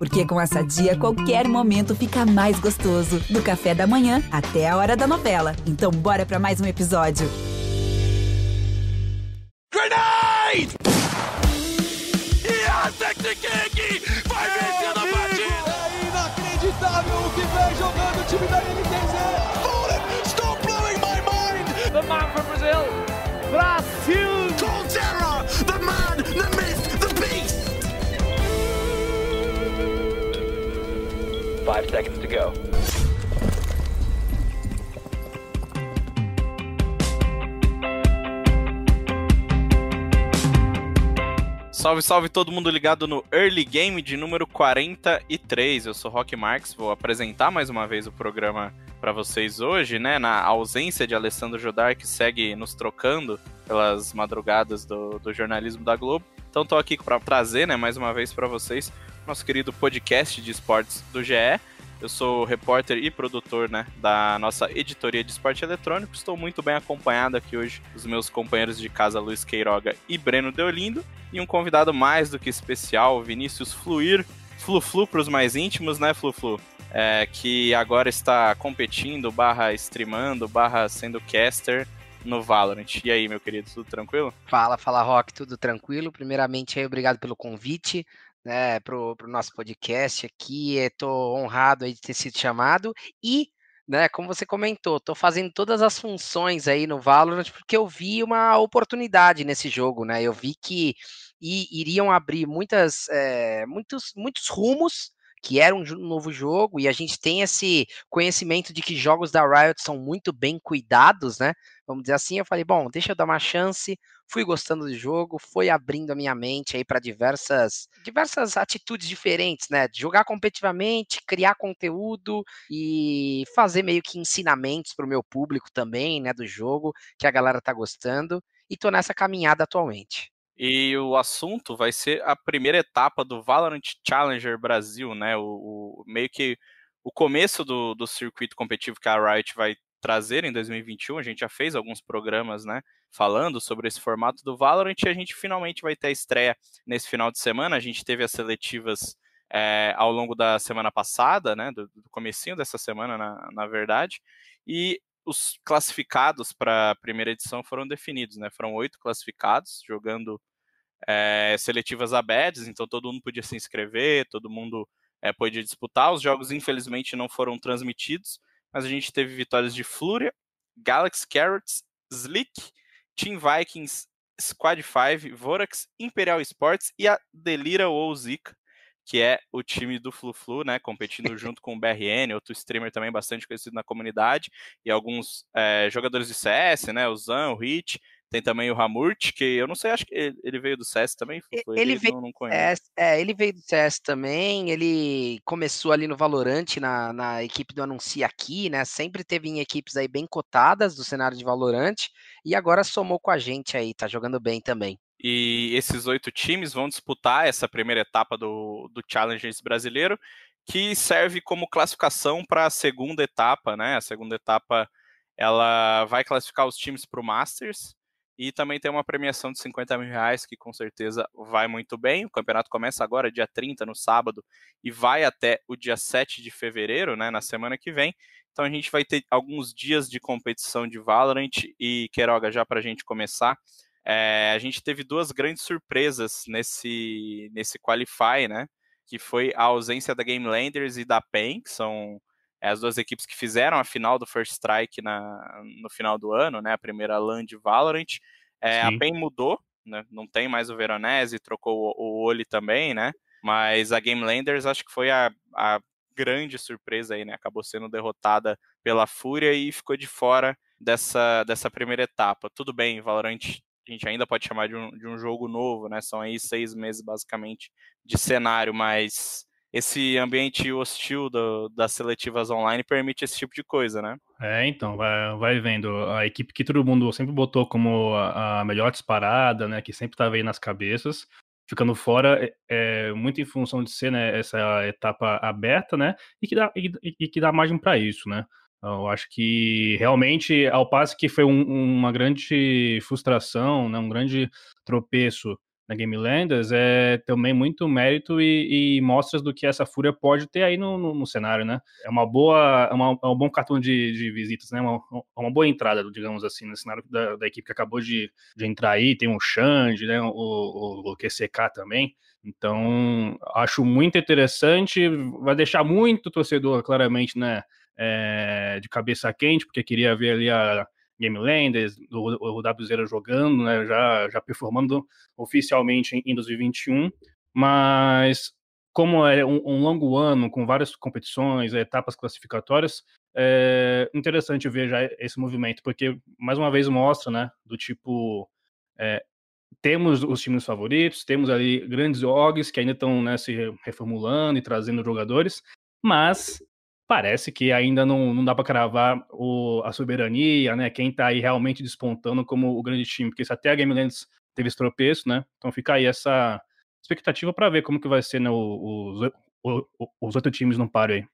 Porque com essa dia, qualquer momento fica mais gostoso. Do café da manhã até a hora da novela. Então, bora para mais um episódio. Grenade! Vai vencendo a partida! É inacreditável o que vem jogando o time da NTZ! Stop blowing my mind! The man from Brazil, Brasil! Five seconds to go. Salve, salve todo mundo ligado no Early Game de número 43. Eu sou Rock Marx, vou apresentar mais uma vez o programa para vocês hoje, né? Na ausência de Alessandro Jodar, que segue nos trocando pelas madrugadas do, do jornalismo da Globo. Então tô aqui para trazer, né, mais uma vez para vocês, nosso querido podcast de esportes do GE. Eu sou repórter e produtor né, da nossa editoria de esporte eletrônico. Estou muito bem acompanhado aqui hoje dos meus companheiros de casa Luiz Queiroga e Breno Deolindo. E um convidado mais do que especial, Vinícius Fluir. Flu-Flu para os mais íntimos, né, Flu-Flu? É, que agora está competindo, barra streamando, barra sendo caster no Valorant. E aí, meu querido, tudo tranquilo? Fala, fala Rock, tudo tranquilo. Primeiramente, aí, obrigado pelo convite né, pro, pro nosso podcast aqui. Estou honrado aí de ter sido chamado e, né, como você comentou, estou fazendo todas as funções aí no Valorant porque eu vi uma oportunidade nesse jogo, né? Eu vi que iriam abrir muitas, é, muitos, muitos rumos que era um novo jogo, e a gente tem esse conhecimento de que jogos da Riot são muito bem cuidados, né? Vamos dizer assim, eu falei, bom, deixa eu dar uma chance, fui gostando do jogo, foi abrindo a minha mente aí para diversas diversas atitudes diferentes, né? Jogar competitivamente, criar conteúdo e fazer meio que ensinamentos para o meu público também, né, do jogo, que a galera tá gostando, e tô nessa caminhada atualmente. E o assunto vai ser a primeira etapa do Valorant Challenger Brasil, né? O, o meio que o começo do, do circuito competitivo que a Riot vai trazer em 2021. A gente já fez alguns programas, né? Falando sobre esse formato do Valorant e a gente finalmente vai ter a estreia nesse final de semana. A gente teve as seletivas é, ao longo da semana passada, né? Do, do comecinho dessa semana, na, na verdade. E os classificados para a primeira edição foram definidos, né? Foram oito classificados jogando é, seletivas abertas, então todo mundo podia se inscrever, todo mundo é, podia disputar. Os jogos, infelizmente, não foram transmitidos, mas a gente teve vitórias de Fluria, Galaxy Carrots, Slick, Team Vikings, Squad 5, Vorax, Imperial Sports e a Delira ou Zika, que é o time do Flu-Flu, né, competindo junto com o BRN, outro streamer também bastante conhecido na comunidade, e alguns é, jogadores de CS, né, o Zan, o Hit, tem também o Ramurt, que eu não sei, acho que ele veio do CS também. Foi ele, veio não, não CS, é, ele veio do CS também. Ele começou ali no Valorante, na, na equipe do Anuncia Aqui, né? Sempre teve em equipes aí bem cotadas do cenário de Valorante. E agora somou com a gente aí, tá jogando bem também. E esses oito times vão disputar essa primeira etapa do, do Challengers brasileiro, que serve como classificação para a segunda etapa, né? A segunda etapa ela vai classificar os times para o Masters, e também tem uma premiação de 50 mil reais, que com certeza vai muito bem. O campeonato começa agora, dia 30, no sábado, e vai até o dia 7 de fevereiro, né, na semana que vem. Então a gente vai ter alguns dias de competição de Valorant. E, Queiroga, já para a gente começar, é, a gente teve duas grandes surpresas nesse, nesse Qualify, né? Que foi a ausência da Game Landers e da PEN, que são as duas equipes que fizeram a final do First Strike na, no final do ano, né, a primeira LAN de Valorant. É, a PEN mudou, né, não tem mais o Veronese, trocou o, o Oli também, né, mas a Game Landers acho que foi a, a grande surpresa aí, né, acabou sendo derrotada pela Fúria e ficou de fora dessa, dessa primeira etapa. Tudo bem, Valorant a gente ainda pode chamar de um, de um jogo novo, né, são aí seis meses basicamente de cenário, mas esse ambiente hostil do, das seletivas online permite esse tipo de coisa, né? É, então, vai, vai vendo. A equipe que todo mundo sempre botou como a, a melhor disparada, né? Que sempre estava aí nas cabeças, ficando fora, é, é, muito em função de ser né, essa etapa aberta, né? E que dá, e, e que dá margem para isso, né? Eu acho que realmente, ao passo que foi um, uma grande frustração, né, um grande tropeço na Game Landers é também muito mérito e, e, mostras do que essa fúria pode ter aí no, no, no cenário, né? É uma boa, é, uma, é um bom cartão de, de visitas, né? Uma, uma boa entrada, digamos assim, no cenário da, da equipe que acabou de, de entrar aí. Tem o Xande, né? O, o, o QCK também. Então, acho muito interessante. Vai deixar muito torcedor, claramente, né? É, de cabeça quente, porque queria ver ali a Game Landers, o, o W0 jogando, né, já, já performando oficialmente em, em 2021, mas como é um, um, longo ano com várias competições, etapas classificatórias, é interessante ver já esse movimento, porque mais uma vez mostra, né, do tipo é, temos os times favoritos, temos ali grandes orgs que ainda estão né, se reformulando e trazendo jogadores, mas parece que ainda não, não dá para cravar o, a soberania, né? Quem está aí realmente despontando como o grande time, porque se até a Game Lands teve esse tropeço, né? Então fica aí essa expectativa para ver como que vai ser né, os, os, os outros times no páreo aí.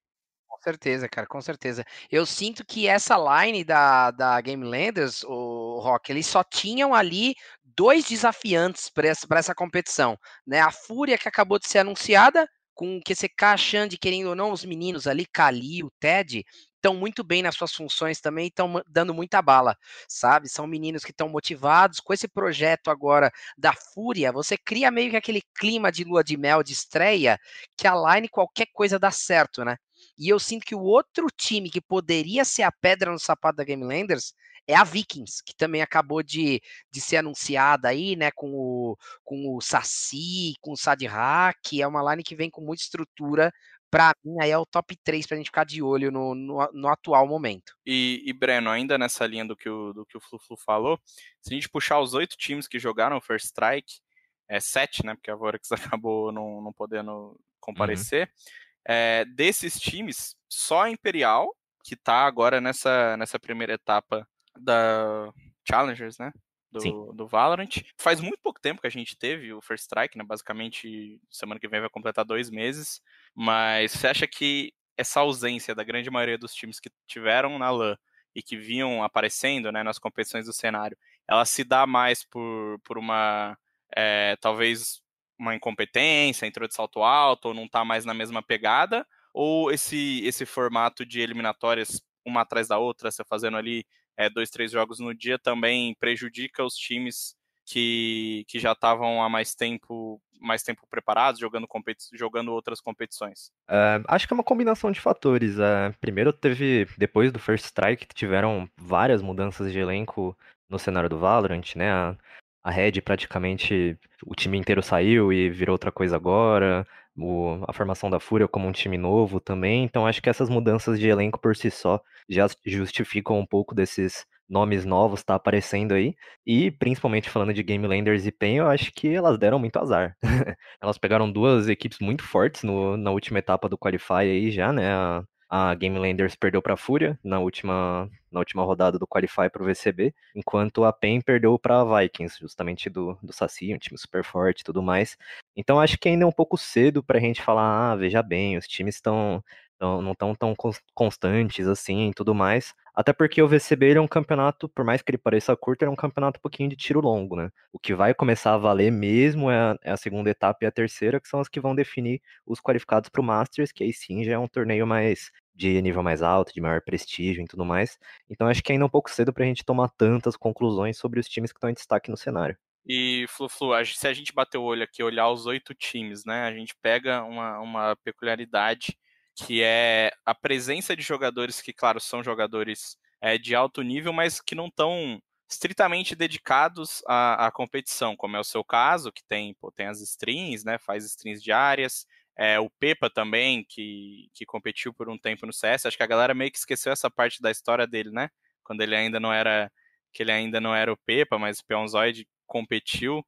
Com certeza, cara, com certeza. Eu sinto que essa line da, da Game Landers, o Rock, eles só tinham ali dois desafiantes para essa, essa competição, né? A Fúria que acabou de ser anunciada com o QCK, Xande, querendo ou não, os meninos ali, Kali, o Ted, estão muito bem nas suas funções também, estão dando muita bala, sabe? São meninos que estão motivados. Com esse projeto agora da Fúria, você cria meio que aquele clima de lua de mel de estreia que a line qualquer coisa dá certo, né? E eu sinto que o outro time que poderia ser a pedra no sapato da Game Landers é a Vikings, que também acabou de, de ser anunciada aí, né, com o, com o Saci, com o Sadrak, é uma line que vem com muita estrutura, para mim aí é o top 3 pra gente ficar de olho no, no, no atual momento. E, e, Breno, ainda nessa linha do que o, do que o Flu, Flu falou, se a gente puxar os oito times que jogaram o First Strike, é sete, né, porque a Vorax acabou não, não podendo uhum. comparecer, uhum. é, desses times, só a Imperial, que tá agora nessa, nessa primeira etapa da Challengers, né? Do, do Valorant. Faz muito pouco tempo que a gente teve o First Strike, né? Basicamente, semana que vem vai completar dois meses. Mas você acha que essa ausência da grande maioria dos times que tiveram na LAN e que vinham aparecendo né, nas competições do cenário, ela se dá mais por, por uma. É, talvez uma incompetência, entrou de salto alto, ou não tá mais na mesma pegada? Ou esse, esse formato de eliminatórias uma atrás da outra, você fazendo ali é, dois, três jogos no dia também prejudica os times que, que já estavam há mais tempo mais tempo preparados, jogando, jogando outras competições? Uh, acho que é uma combinação de fatores. Uh, primeiro teve, depois do First Strike, tiveram várias mudanças de elenco no cenário do Valorant, né? A, a Red praticamente, o time inteiro saiu e virou outra coisa agora. O, a formação da Fúria como um time novo também. Então acho que essas mudanças de elenco por si só já justificam um pouco desses nomes novos tá aparecendo aí. E principalmente falando de Game Landers e PEN, eu acho que elas deram muito azar. elas pegaram duas equipes muito fortes no, na última etapa do Qualify aí já, né? A, a Game Landers perdeu para a Fúria na última, na última rodada do Qualify para o VCB, enquanto a PEN perdeu para a Vikings, justamente do, do Saci, um time super forte e tudo mais. Então acho que ainda é um pouco cedo para a gente falar, ah, veja bem, os times estão não estão tão constantes assim e tudo mais. Até porque o VCB é um campeonato, por mais que ele pareça curto, é um campeonato um pouquinho de tiro longo, né? O que vai começar a valer mesmo é a, é a segunda etapa e a terceira, que são as que vão definir os qualificados para o Masters, que aí sim já é um torneio mais de nível mais alto, de maior prestígio e tudo mais. Então acho que ainda é um pouco cedo para a gente tomar tantas conclusões sobre os times que estão em destaque no cenário. E, Flu, Flu, se a gente bater o olho aqui, olhar os oito times, né, a gente pega uma, uma peculiaridade que é a presença de jogadores que, claro, são jogadores é, de alto nível, mas que não estão estritamente dedicados à, à, competição, como é o seu caso, que tem, pô, tem as strings, né, faz strings diárias, é, o Pepa também, que, que competiu por um tempo no CS, acho que a galera meio que esqueceu essa parte da história dele, né, quando ele ainda não era, que ele ainda não era o Pepa, mas o Peonzoid competiu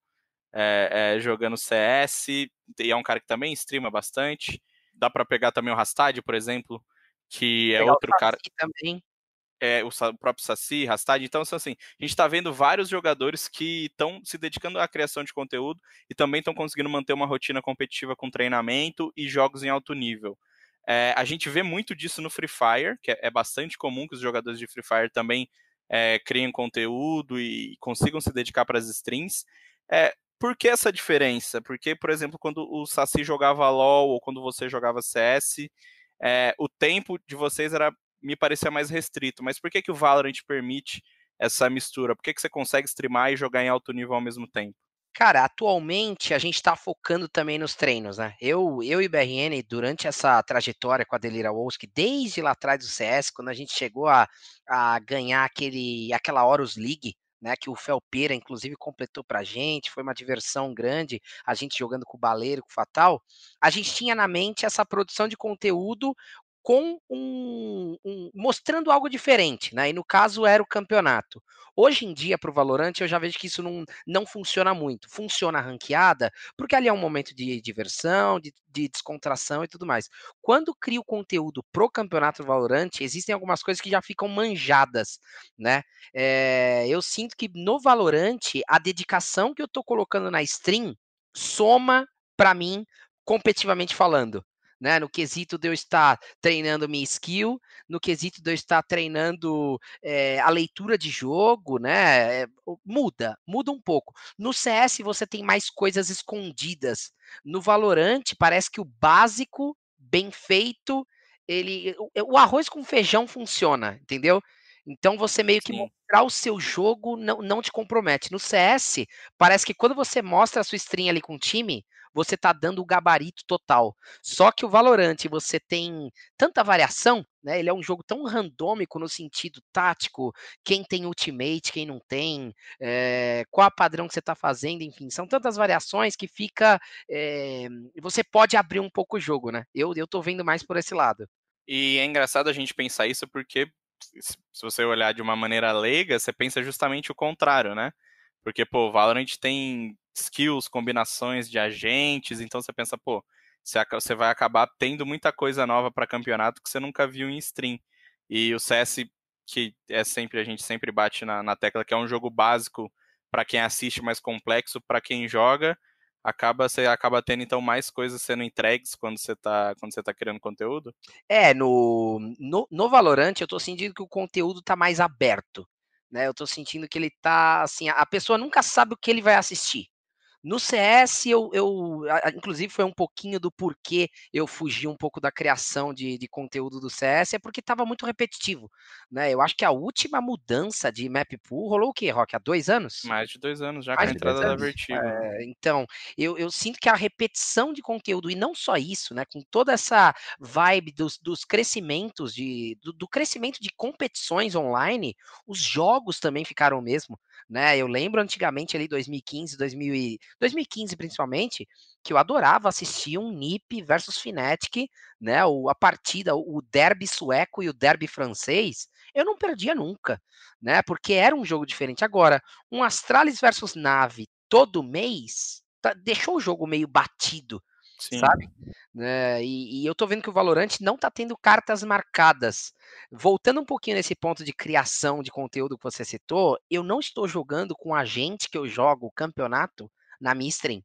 é, é, jogando CS, e é um cara que também streama bastante, dá para pegar também o Rastad, por exemplo, que é outro cara. Também. É, o, próprio Saci, Rastad. Então, assim, a gente está vendo vários jogadores que estão se dedicando à criação de conteúdo e também estão conseguindo manter uma rotina competitiva com treinamento e jogos em alto nível. É, a gente vê muito disso no Free Fire, que é, é bastante comum que os jogadores de Free Fire também é, criem conteúdo e consigam se dedicar para as strings. É, por que essa diferença? Porque, por exemplo, quando o Saci jogava LoL ou quando você jogava CS, é, o tempo de vocês era me parecia mais restrito. Mas por que, que o Valorant permite essa mistura? Por que, que você consegue streamar e jogar em alto nível ao mesmo tempo? Cara, atualmente a gente está focando também nos treinos, né? Eu, eu e BRN, durante essa trajetória com a Delira Wolski, desde lá atrás do CS, quando a gente chegou a, a ganhar aquele, aquela Horus League, né, que o Felpeira, inclusive, completou pra gente, foi uma diversão grande, a gente jogando com o Baleiro, com o Fatal, a gente tinha na mente essa produção de conteúdo com um, um, mostrando algo diferente, né? E no caso era o campeonato. Hoje em dia, para o Valorant, eu já vejo que isso não, não funciona muito. Funciona ranqueada, porque ali é um momento de diversão, de, de descontração e tudo mais. Quando crio conteúdo pro campeonato Valorant, existem algumas coisas que já ficam manjadas, né? É, eu sinto que no Valorant, a dedicação que eu tô colocando na stream soma para mim, competitivamente falando né? No quesito de eu estar treinando minha skill, no quesito de eu estar treinando é, a leitura de jogo, né? É, muda, muda um pouco. No CS você tem mais coisas escondidas. No Valorant parece que o básico, bem feito, ele, o, o arroz com feijão funciona, entendeu? Então você meio que Sim. mostrar o seu jogo não, não te compromete. No CS, parece que quando você mostra a sua stream ali com o time, você está dando o gabarito total. Só que o Valorant você tem tanta variação, né? Ele é um jogo tão randômico no sentido tático, quem tem ultimate, quem não tem, é, qual padrão que você está fazendo, enfim, são tantas variações que fica. É, você pode abrir um pouco o jogo, né? Eu, eu tô vendo mais por esse lado. E é engraçado a gente pensar isso porque se você olhar de uma maneira leiga, você pensa justamente o contrário, né? Porque, pô, Valorant tem skills, combinações de agentes, então você pensa, pô, você vai acabar tendo muita coisa nova para campeonato que você nunca viu em stream. E o CS, que é sempre, a gente sempre bate na, na tecla que é um jogo básico para quem assiste, mais complexo para quem joga, acaba você acaba tendo então mais coisas sendo entregues quando você está quando você tá criando conteúdo? É, no, no, no Valorant eu estou sentindo que o conteúdo está mais aberto, né? Eu estou sentindo que ele está assim, a pessoa nunca sabe o que ele vai assistir. No CS, eu, eu inclusive foi um pouquinho do porquê eu fugi um pouco da criação de, de conteúdo do CS, é porque estava muito repetitivo. Né? Eu acho que a última mudança de map pool rolou o quê, Rock? Há dois anos? Mais de dois anos, já Mais com a entrada da Vertigo. É, então, eu, eu sinto que a repetição de conteúdo, e não só isso, né? Com toda essa vibe dos, dos crescimentos, de, do, do crescimento de competições online, os jogos também ficaram o mesmo né? Eu lembro antigamente ali 2015, 2000 2015 principalmente, que eu adorava assistir um NiP versus Fnatic, né? O, a partida, o derby sueco e o derby francês, eu não perdia nunca, né? Porque era um jogo diferente. Agora, um Astralis versus Nave todo mês tá, deixou o jogo meio batido, Sim. sabe? É, e, e, eu tô vendo que o Valorant não tá tendo cartas marcadas. Voltando um pouquinho nesse ponto de criação de conteúdo que você citou, eu não estou jogando com a gente que eu jogo o campeonato na minha stream.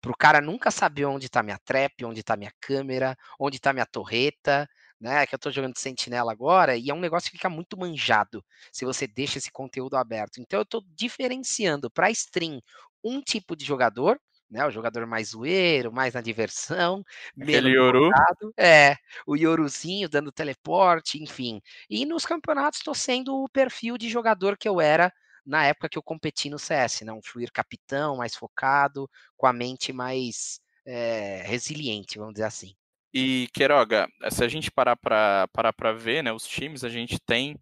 Pro cara nunca saber onde tá minha trap, onde tá minha câmera, onde tá minha torreta, né? Que eu tô jogando de sentinela agora, e é um negócio que fica muito manjado se você deixa esse conteúdo aberto. Então eu tô diferenciando para stream um tipo de jogador né? O jogador mais zoeiro, mais na diversão, Aquele Yoru. É, o Yoruzinho dando teleporte, enfim. E nos campeonatos estou sendo o perfil de jogador que eu era na época que eu competi no CS, né? Um fluir capitão, mais focado, com a mente mais é, resiliente, vamos dizer assim. E, Queiroga, se a gente parar para ver, né, os times, a gente tem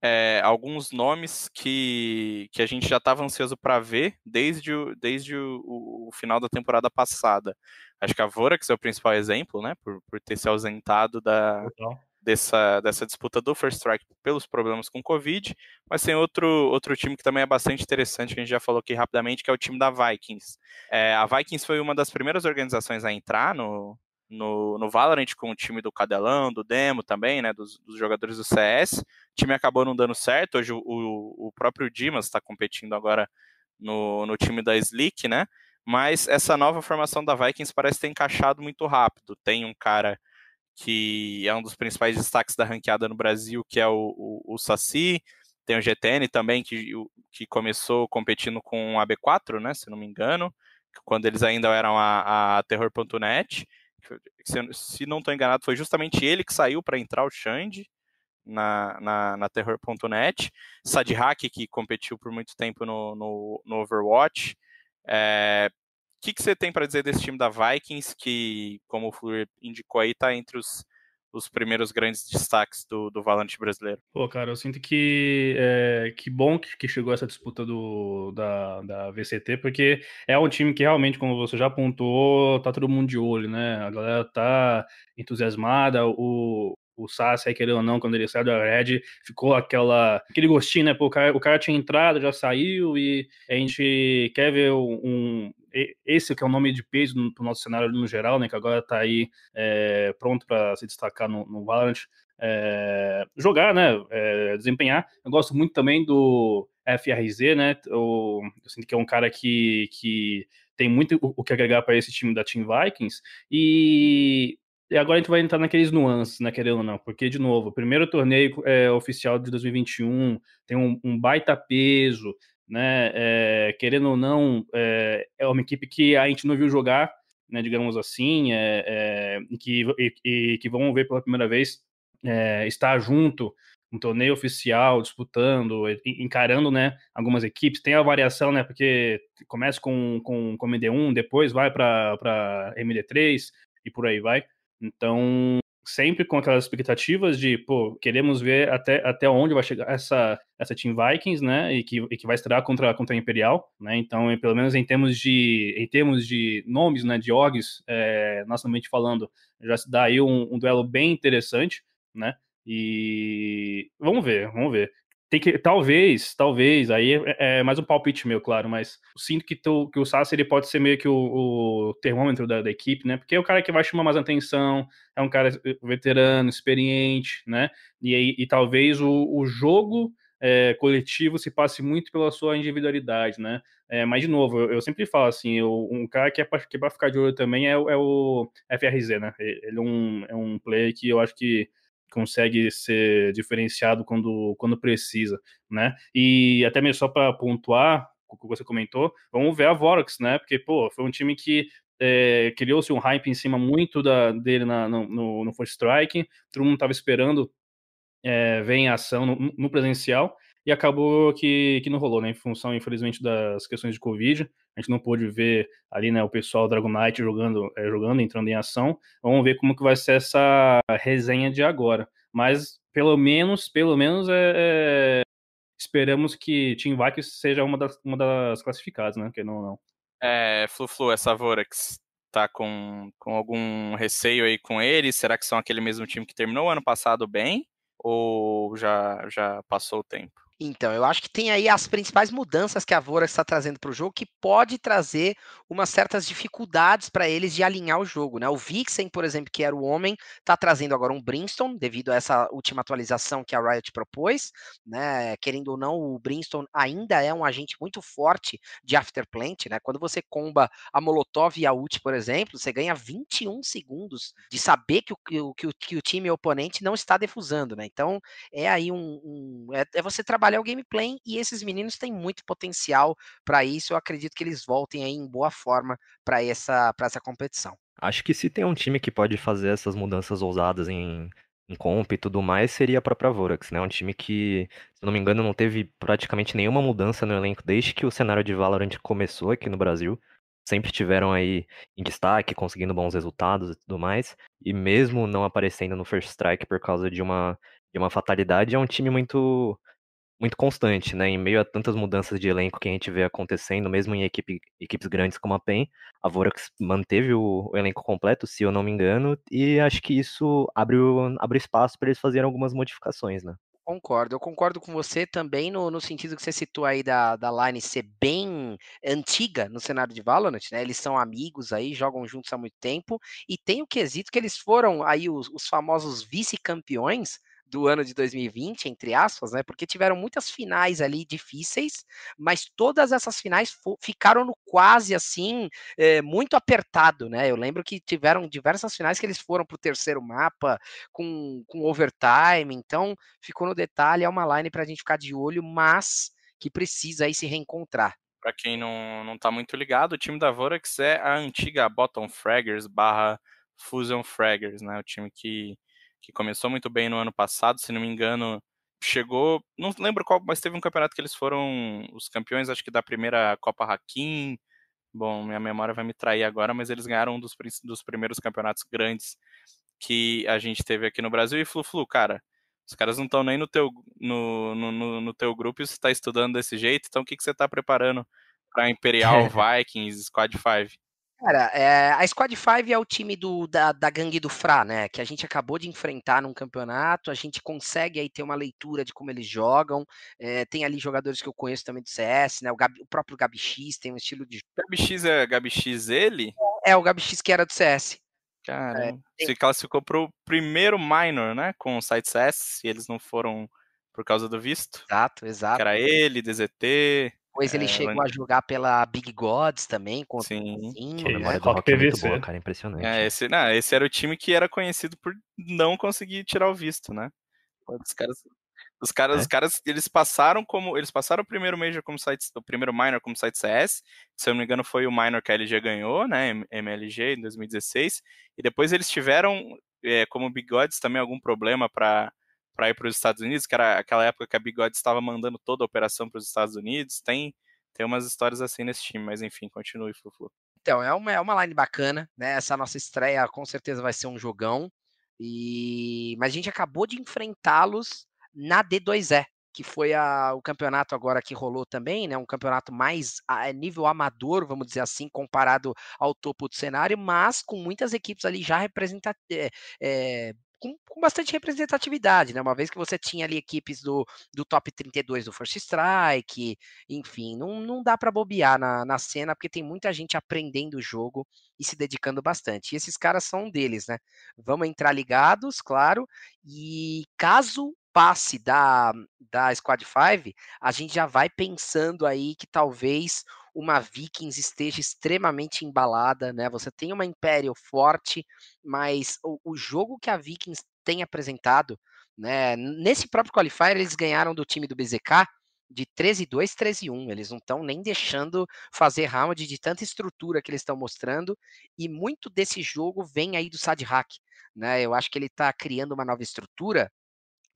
é, alguns nomes que, que a gente já estava ansioso para ver desde, o, desde o, o, final da temporada passada. Acho que a Vorax é o principal exemplo, né? Por, por ter se ausentado da, dessa, dessa disputa do First Strike pelos problemas com Covid. Mas tem outro, outro time que também é bastante interessante, que a gente já falou aqui rapidamente, que é o time da Vikings. É, a Vikings foi uma das primeiras organizações a entrar no, no, no Valorant com o time do Cadelão, do Demo também, né, dos, dos jogadores do CS. O time acabou não dando certo, hoje o, o, o próprio Dimas está competindo agora no, no time da Slick, né, mas essa nova formação da Vikings parece ter encaixado muito rápido. Tem um cara que é um dos principais destaques da ranqueada no Brasil, que é o, o, o Saci, Tem o GTN também, que, que começou competindo com a B4, né, se não me engano, quando eles ainda eram a, a Terror.net. Se, se não estou enganado, foi justamente ele que saiu para entrar o Xande na, na, na Terror.net. Sadhack, que competiu por muito tempo no, no, no Overwatch. É, o que, que você tem para dizer desse time da Vikings, que, como o Flur indicou aí, está entre os os primeiros grandes destaques do, do Valorant brasileiro. Pô, cara, eu sinto que é, que bom que, que chegou essa disputa do, da, da VCT, porque é um time que realmente, como você já apontou, tá todo mundo de olho, né? A galera tá entusiasmada, o, o Sassi, querendo ou não, quando ele saiu da Red, ficou aquela, aquele gostinho, né? Pô, o, cara, o cara tinha entrado, já saiu, e a gente quer ver um, esse que é o nome de peso no, no nosso cenário no geral, né, que agora está aí é, pronto para se destacar no, no Valorant, é, jogar, né, é, desempenhar. Eu gosto muito também do FRZ, né, eu, eu sinto que é um cara que, que tem muito o que agregar para esse time da Team Vikings, e e agora a gente vai entrar naqueles nuances, né, querendo ou não, porque, de novo, primeiro torneio é, oficial de 2021 tem um, um baita peso, né? É, querendo ou não, é, é, uma equipe que a gente não viu jogar, né, digamos assim, é, e, que, e, e, que vamos ver pela primeira vez estar junto um torneio oficial, disputando, encarando, né, algumas equipes. Tem a variação, né, porque começa com, com, com MD1, depois vai para MD3 e por aí vai. Então, sempre com aquelas expectativas de, pô, queremos ver até, até onde vai chegar essa, essa Team Vikings, né, e que, e que vai estrear contra, contra a Imperial, né, então, pelo menos em termos de, em termos de nomes, né, de orgs, é, nacionalmente falando, já se dá aí um, um duelo bem interessante, né, e vamos ver, vamos ver tem que talvez, talvez, aí é, é, mais um palpite meu, claro, mas sinto que, tu, que o Sassi ele pode ser meio que o, o termômetro da, da, equipe, né? Porque é o cara que vai chamar mais atenção, é um cara veterano, experiente, né? E, e talvez o, o jogo é, coletivo se passe muito pela sua individualidade, né? É, mas, de novo, eu, eu, sempre falo assim, eu, um cara que é para é ficar de olho também é, é, o FRZ, né? Ele é um, é um player que eu acho que consegue ser diferenciado quando, quando precisa, né? E até mesmo só para pontuar o que você comentou, vamos ver a Vorax, né? Porque, pô, foi um time que é, criou-se um hype em cima muito da, dele na, no, no, no First Strike, todo mundo estava esperando é, ver em ação no, no presencial, e acabou que, que não rolou, né? Em função, infelizmente, das questões de Covid. A gente não pôde ver ali, né, o pessoal Dragon Knight jogando, é, jogando, entrando em ação. Vamos ver como que vai ser essa resenha de agora. Mas, pelo menos, pelo menos, é, é... esperamos que Team Vikings seja uma das, uma das classificadas, né? Que não, não. É, Flu-Flu, essa Vorax tá com, com algum receio aí com eles? Será que são aquele mesmo time que terminou o ano passado bem? Ou já, já passou o tempo? Então, eu acho que tem aí as principais mudanças que a Vora está trazendo para o jogo, que pode trazer umas certas dificuldades para eles de alinhar o jogo. Né? O Vixen, por exemplo, que era o homem, está trazendo agora um Brimstone, devido a essa última atualização que a Riot propôs. Né? Querendo ou não, o Brimstone ainda é um agente muito forte de Afterplant. Né? Quando você comba a Molotov e a ult, por exemplo, você ganha 21 segundos de saber que o, que o, que o time oponente não está defusando. Né? Então, é aí um. um é, é você trabalhar trabalhar o gameplay e esses meninos têm muito potencial para isso. Eu acredito que eles voltem aí em boa forma para essa, essa competição. Acho que se tem um time que pode fazer essas mudanças ousadas em, em comp e tudo mais, seria a própria Vorax, né? Um time que, se não me engano, não teve praticamente nenhuma mudança no elenco desde que o cenário de Valorant começou aqui no Brasil. Sempre tiveram aí em destaque, conseguindo bons resultados e tudo mais. E mesmo não aparecendo no First Strike por causa de uma, de uma fatalidade, é um time muito muito constante, né? Em meio a tantas mudanças de elenco que a gente vê acontecendo, mesmo em equipe, equipes grandes como a PEN, a Vorax manteve o, o, elenco completo, se eu não me engano, e acho que isso abre, abre espaço para eles fazerem algumas modificações, né? Concordo, eu concordo com você também no, no sentido que você citou aí da, da Line ser bem antiga no cenário de Valorant, né? Eles são amigos aí, jogam juntos há muito tempo, e tem o quesito que eles foram aí os, os famosos vice-campeões do ano de 2020, entre aspas, né? Porque tiveram muitas finais ali difíceis, mas todas essas finais ficaram no quase assim, é, muito apertado, né? Eu lembro que tiveram diversas finais que eles foram para o terceiro mapa com, com overtime, então ficou no detalhe, é uma line para a gente ficar de olho, mas que precisa aí se reencontrar. Para quem não, não tá muito ligado, o time da Vorax é a antiga Bottom Fraggers barra Fusion Fraggers, né? O time que, que começou muito bem no ano passado, se não me engano, chegou, não lembro qual, mas teve um campeonato que eles foram os campeões, acho que da primeira Copa Hakim. Bom, minha memória vai me trair agora, mas eles ganharam um dos, dos primeiros campeonatos grandes que a gente teve aqui no Brasil. E Flu Flu, cara, os caras não estão nem no teu, no, no, no, teu grupo e você está estudando desse jeito, então o que, que você está preparando para Imperial, Vikings, Squad 5? Cara, é, a Squad 5 é o time do, da, da gangue do Fra, né? Que a gente acabou de enfrentar num campeonato. A gente consegue aí ter uma leitura de como eles jogam. É, tem ali jogadores que eu conheço também do CS, né? O, Gabi, o próprio Gabi X tem um estilo de. Gabi X é Gabi X ele? É, o Gabi X que era do CS. Cara, é, se classificou pro primeiro minor, né? Com o Site CS, e eles não foram por causa do visto. Exato, exato. Que era ele, DZT. Depois ele é, chegou a jogar pela Big Gods também, contra Sim. o Sim, que é, é Rock PVC. Boa, cara, impressionante. É, esse, não, esse era o time que era conhecido por não conseguir tirar o visto, né? Os caras, os caras, é? os caras, eles passaram como, eles passaram o primeiro major como site, o primeiro minor como site CS, se eu não me engano foi o minor que a LG ganhou, né, MLG em 2016, e depois eles tiveram, é, como Big Gods também algum problema para para ir para os Estados Unidos, que era aquela época que a Bigode estava mandando toda a operação para os Estados Unidos. Tem, tem umas histórias assim nesse time, mas enfim, continue, Fufu. Então, é uma, é uma line bacana, né? Essa nossa estreia com certeza vai ser um jogão. E Mas a gente acabou de enfrentá-los na D2E, que foi a, o campeonato agora que rolou também, né? Um campeonato mais a nível amador, vamos dizer assim, comparado ao topo do cenário, mas com muitas equipes ali já representativas. É, é, com, com, bastante representatividade, né? Uma vez que você tinha ali equipes do, do top 32 do First Strike, enfim, não, não dá para bobear na, na cena, porque tem muita gente aprendendo o jogo e se dedicando bastante. E esses caras são um deles, né? Vamos entrar ligados, claro, e caso passe da, da Squad 5, a gente já vai pensando aí que talvez uma Vikings esteja extremamente embalada, né? Você tem uma Imperial forte, mas o, o jogo que a Vikings tem apresentado, né? Nesse próprio qualifier eles ganharam do time do BZK de 13-2, 13-1. Eles não estão nem deixando fazer round de tanta estrutura que eles estão mostrando. E muito desse jogo vem aí do Sad Hack. Né? Eu acho que ele está criando uma nova estrutura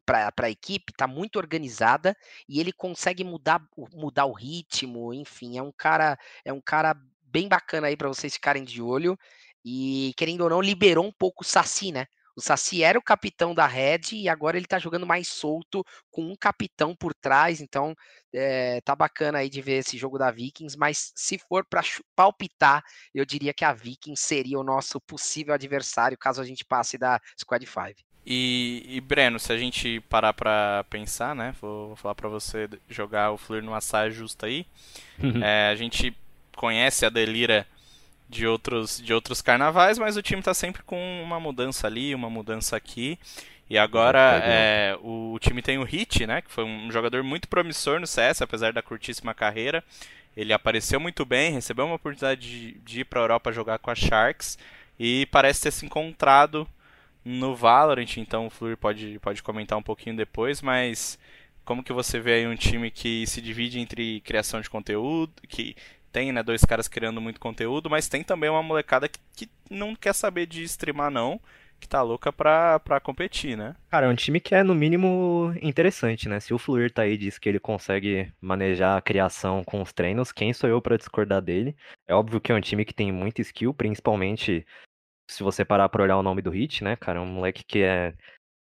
para a equipe, está muito organizada e ele consegue mudar, mudar o ritmo, enfim, é um cara é um cara bem bacana aí para vocês ficarem de olho e querendo ou não liberou um pouco o Saci, né? O Saci era o capitão da Red e agora ele tá jogando mais solto com um capitão por trás, então é, tá bacana aí de ver esse jogo da Vikings, mas se for para palpitar, eu diria que a Vikings seria o nosso possível adversário caso a gente passe da Squad 5. E, e, Breno, se a gente parar pra pensar, né? Vou, vou falar pra você jogar o Fleur numa saia justa aí. Uhum. é, a gente conhece a Delira de outros, de outros carnavais, mas o time tá sempre com uma mudança ali, uma mudança aqui. E agora é, o, o, time tem o Hit, né? Que foi um jogador muito promissor no CS, apesar da curtíssima carreira. Ele apareceu muito bem, recebeu uma oportunidade de, de ir pra Europa jogar com a Sharks e parece ter se encontrado no Valorant, então o Flur pode, pode comentar um pouquinho depois, mas como que você vê aí um time que se divide entre criação de conteúdo, que tem né, dois caras criando muito conteúdo, mas tem também uma molecada que, que não quer saber de streamar não, que tá louca pra, pra competir, né? Cara, é um time que é no mínimo interessante, né? Se o Fluir tá aí diz que ele consegue manejar a criação com os treinos, quem sou eu para discordar dele? É óbvio que é um time que tem muita skill, principalmente se você parar pra olhar o nome do Hit, né, cara, é um moleque que é.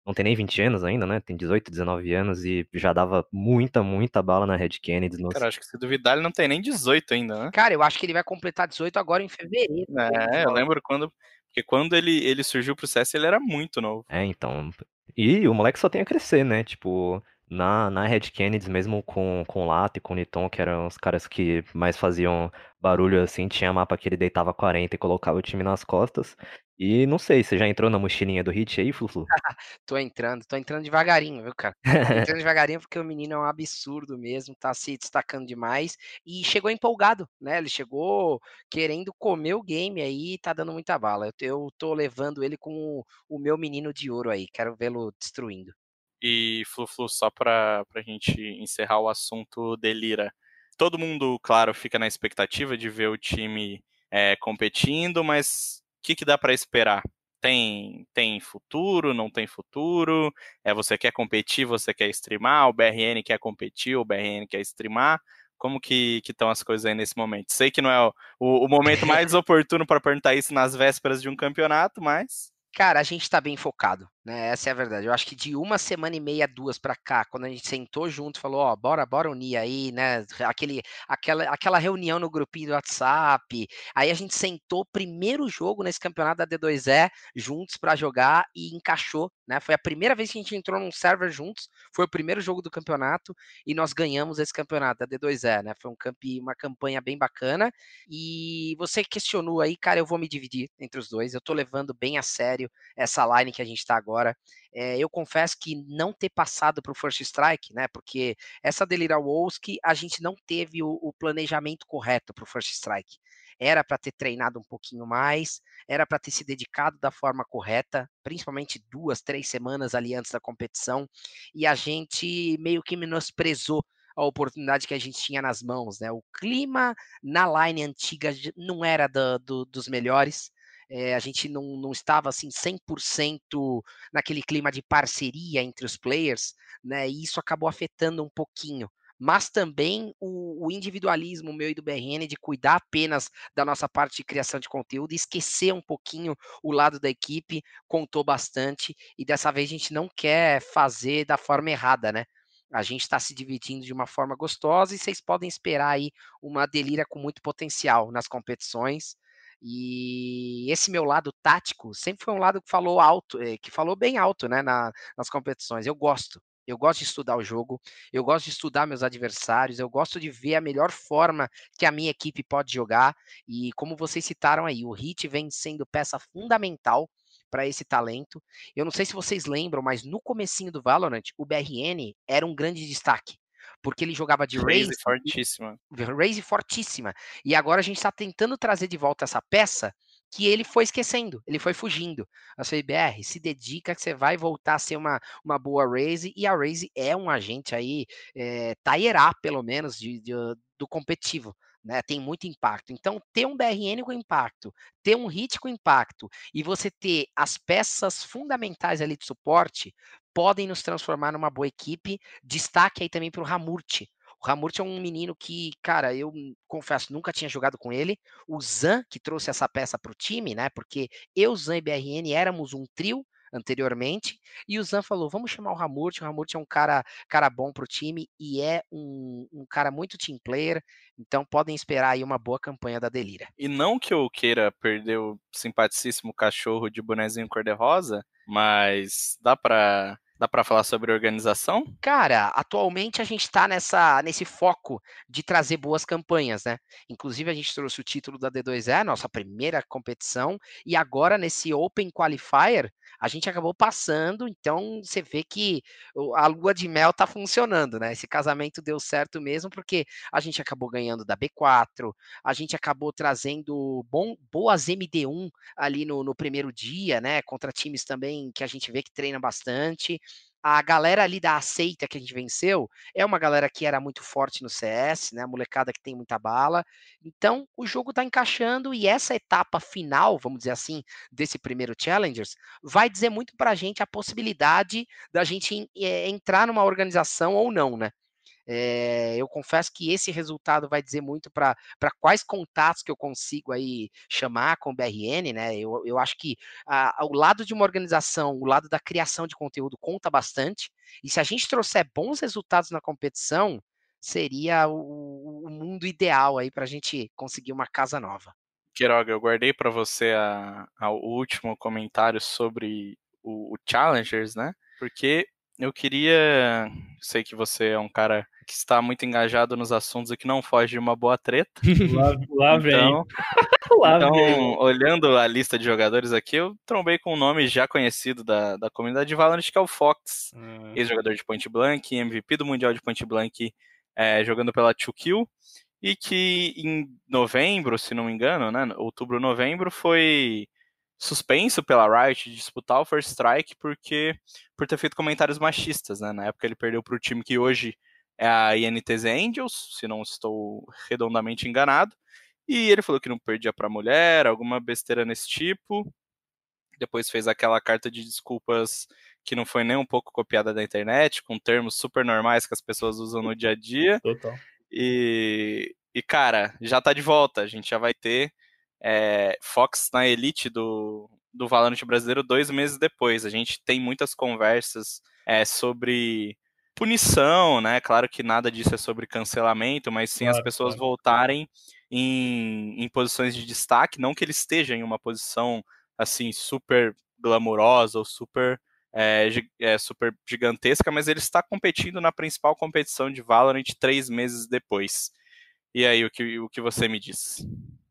Não tem nem 20 anos ainda, né? Tem 18, 19 anos e já dava muita, muita bala na Red Kennedy. No... Cara, acho que se duvidar, ele não tem nem 18 ainda, né? Cara, eu acho que ele vai completar 18 agora em fevereiro. É, eu lembro quando. Porque quando ele, ele surgiu pro CS, ele era muito novo. É, então. E o moleque só tem a crescer, né? Tipo, na, na Red Kennedy, mesmo com, com o Lato e com o Niton, que eram os caras que mais faziam barulho assim, tinha mapa que ele deitava 40 e colocava o time nas costas. E não sei, você já entrou na mochilinha do Hit aí, Flu? tô entrando, tô entrando devagarinho, viu, cara? Tô entrando devagarinho porque o menino é um absurdo mesmo, tá se destacando demais e chegou empolgado, né? Ele chegou querendo comer o game aí, tá dando muita bala. Eu, eu tô levando ele com o, o meu menino de ouro aí, quero vê-lo destruindo. E Flu-Flu, só pra, pra gente encerrar o assunto Delira. Todo mundo, claro, fica na expectativa de ver o time é, competindo, mas que, que dá para esperar? Tem, tem futuro, não tem futuro? É você quer competir, você quer streamar, o BRN quer competir, o BRN quer streamar. Como que estão as coisas aí nesse momento? Sei que não é o, o, o momento mais oportuno para perguntar isso nas vésperas de um campeonato, mas. Cara, a gente está bem focado, né? Essa é a verdade. Eu acho que de uma semana e meia, duas para cá, quando a gente sentou junto, falou, ó, bora, bora unir aí, né? Aquele, aquela, aquela reunião no grupinho do WhatsApp. Aí a gente sentou primeiro jogo nesse campeonato da D2E juntos para jogar e encaixou, né? Foi a primeira vez que a gente entrou num server juntos. Foi o primeiro jogo do campeonato e nós ganhamos esse campeonato da D2E, né? Foi um campi, uma campanha bem bacana. E você questionou aí, cara, eu vou me dividir entre os dois. Eu tô levando bem a sério essa line que a gente está agora. É, eu confesso que não ter passado para o First Strike, né? Porque essa Delira Wolski, a gente não teve o, o planejamento correto para o First Strike. Era para ter treinado um pouquinho mais, era para ter se dedicado da forma correta, principalmente duas, três semanas ali antes da competição, e a gente meio que menosprezou a oportunidade que a gente tinha nas mãos, né? O clima na line antiga não era do, do, dos melhores é, a gente não, não estava assim 100% naquele clima de parceria entre os players, né? E isso acabou afetando um pouquinho mas também o, o, individualismo meu e do BRN de cuidar apenas da nossa parte de criação de conteúdo e esquecer um pouquinho o lado da equipe contou bastante e dessa vez a gente não quer fazer da forma errada, né? A gente está se dividindo de uma forma gostosa e vocês podem esperar aí uma delíria com muito potencial nas competições. E esse meu lado tático sempre foi um lado que falou alto, eh, que falou bem alto, né, na, nas competições. Eu gosto. Eu gosto de estudar o jogo, eu gosto de estudar meus adversários, eu gosto de ver a melhor forma que a minha equipe pode jogar. E como vocês citaram aí, o Hit vem sendo peça fundamental para esse talento. Eu não sei se vocês lembram, mas no comecinho do Valorant, o BRN era um grande destaque porque ele jogava de Raze. Raze fortíssima. Raze fortíssima. E agora a gente está tentando trazer de volta essa peça que ele foi esquecendo, ele foi fugindo. A CBR se dedica que você vai voltar a ser uma, uma boa Raze, e a Raze é um agente aí, é, taierá, pelo menos, de, de, do competitivo. Né, tem muito impacto. Então, ter um BRN com impacto, ter um hit com impacto e você ter as peças fundamentais ali de suporte podem nos transformar numa boa equipe. Destaque aí também para o Ramurti. O Ramurti é um menino que, cara, eu confesso, nunca tinha jogado com ele. O Zan, que trouxe essa peça para o time, né? Porque eu, Zan e BRN éramos um trio anteriormente, e o Zan falou: vamos chamar o Ramurti. O Ramurti é um cara, cara bom para o time e é um, um cara muito team player. Então podem esperar aí uma boa campanha da Delira. E não que eu queira perder o simpaticíssimo cachorro de bonezinho cor-de-rosa, mas dá para Dá para falar sobre organização? Cara, atualmente a gente está nessa nesse foco de trazer boas campanhas, né? Inclusive a gente trouxe o título da D2E, nossa primeira competição, e agora nesse Open Qualifier a gente acabou passando, então você vê que a lua de mel tá funcionando, né? Esse casamento deu certo mesmo, porque a gente acabou ganhando da B4, a gente acabou trazendo bom, boas MD1 ali no, no primeiro dia, né? Contra times também que a gente vê que treina bastante a galera ali da aceita que a gente venceu é uma galera que era muito forte no CS, né? A molecada que tem muita bala. Então, o jogo tá encaixando e essa etapa final, vamos dizer assim, desse primeiro Challengers, vai dizer muito pra gente a possibilidade da gente é, entrar numa organização ou não, né? É, eu confesso que esse resultado vai dizer muito para quais contatos que eu consigo aí chamar com o BRN, né? Eu, eu acho que o lado de uma organização, o lado da criação de conteúdo conta bastante. E se a gente trouxer bons resultados na competição, seria o, o mundo ideal aí para a gente conseguir uma casa nova. Queiroga, eu guardei para você a, a, o último comentário sobre o, o Challengers, né? Porque eu queria. Sei que você é um cara que está muito engajado nos assuntos e que não foge de uma boa treta. Lá, lá vem. Então, lá então vem. olhando a lista de jogadores aqui, eu trombei com um nome já conhecido da, da comunidade de Valorant, que é o Fox, Ah, ex-jogador de Point Blank, MVP do Mundial de Point Blank, é, jogando pela 2Kill, e que em novembro, se não me engano, né, outubro, novembro, foi suspenso pela Riot de disputar o First Strike porque por ter feito comentários machistas, né? Na época ele perdeu para o time que hoje é a INTZ Angels, se não estou redondamente enganado. E ele falou que não perdia para mulher, alguma besteira nesse tipo. Depois fez aquela carta de desculpas que não foi nem um pouco copiada da internet, com termos super normais que as pessoas usam no dia a dia. Total. E, e cara, já tá de volta. A gente já vai ter é, Fox na elite do, do Valorant brasileiro dois meses depois. A gente tem muitas conversas é, sobre punição, né? Claro que nada disso é sobre cancelamento, mas sim as Claro, pessoas claro. voltarem em, em posições de destaque. Não que ele esteja em uma posição assim super glamurosa ou super é, é, super gigantesca, mas ele está competindo na principal competição de Valorant três meses depois. E aí, o que, o que você me diz?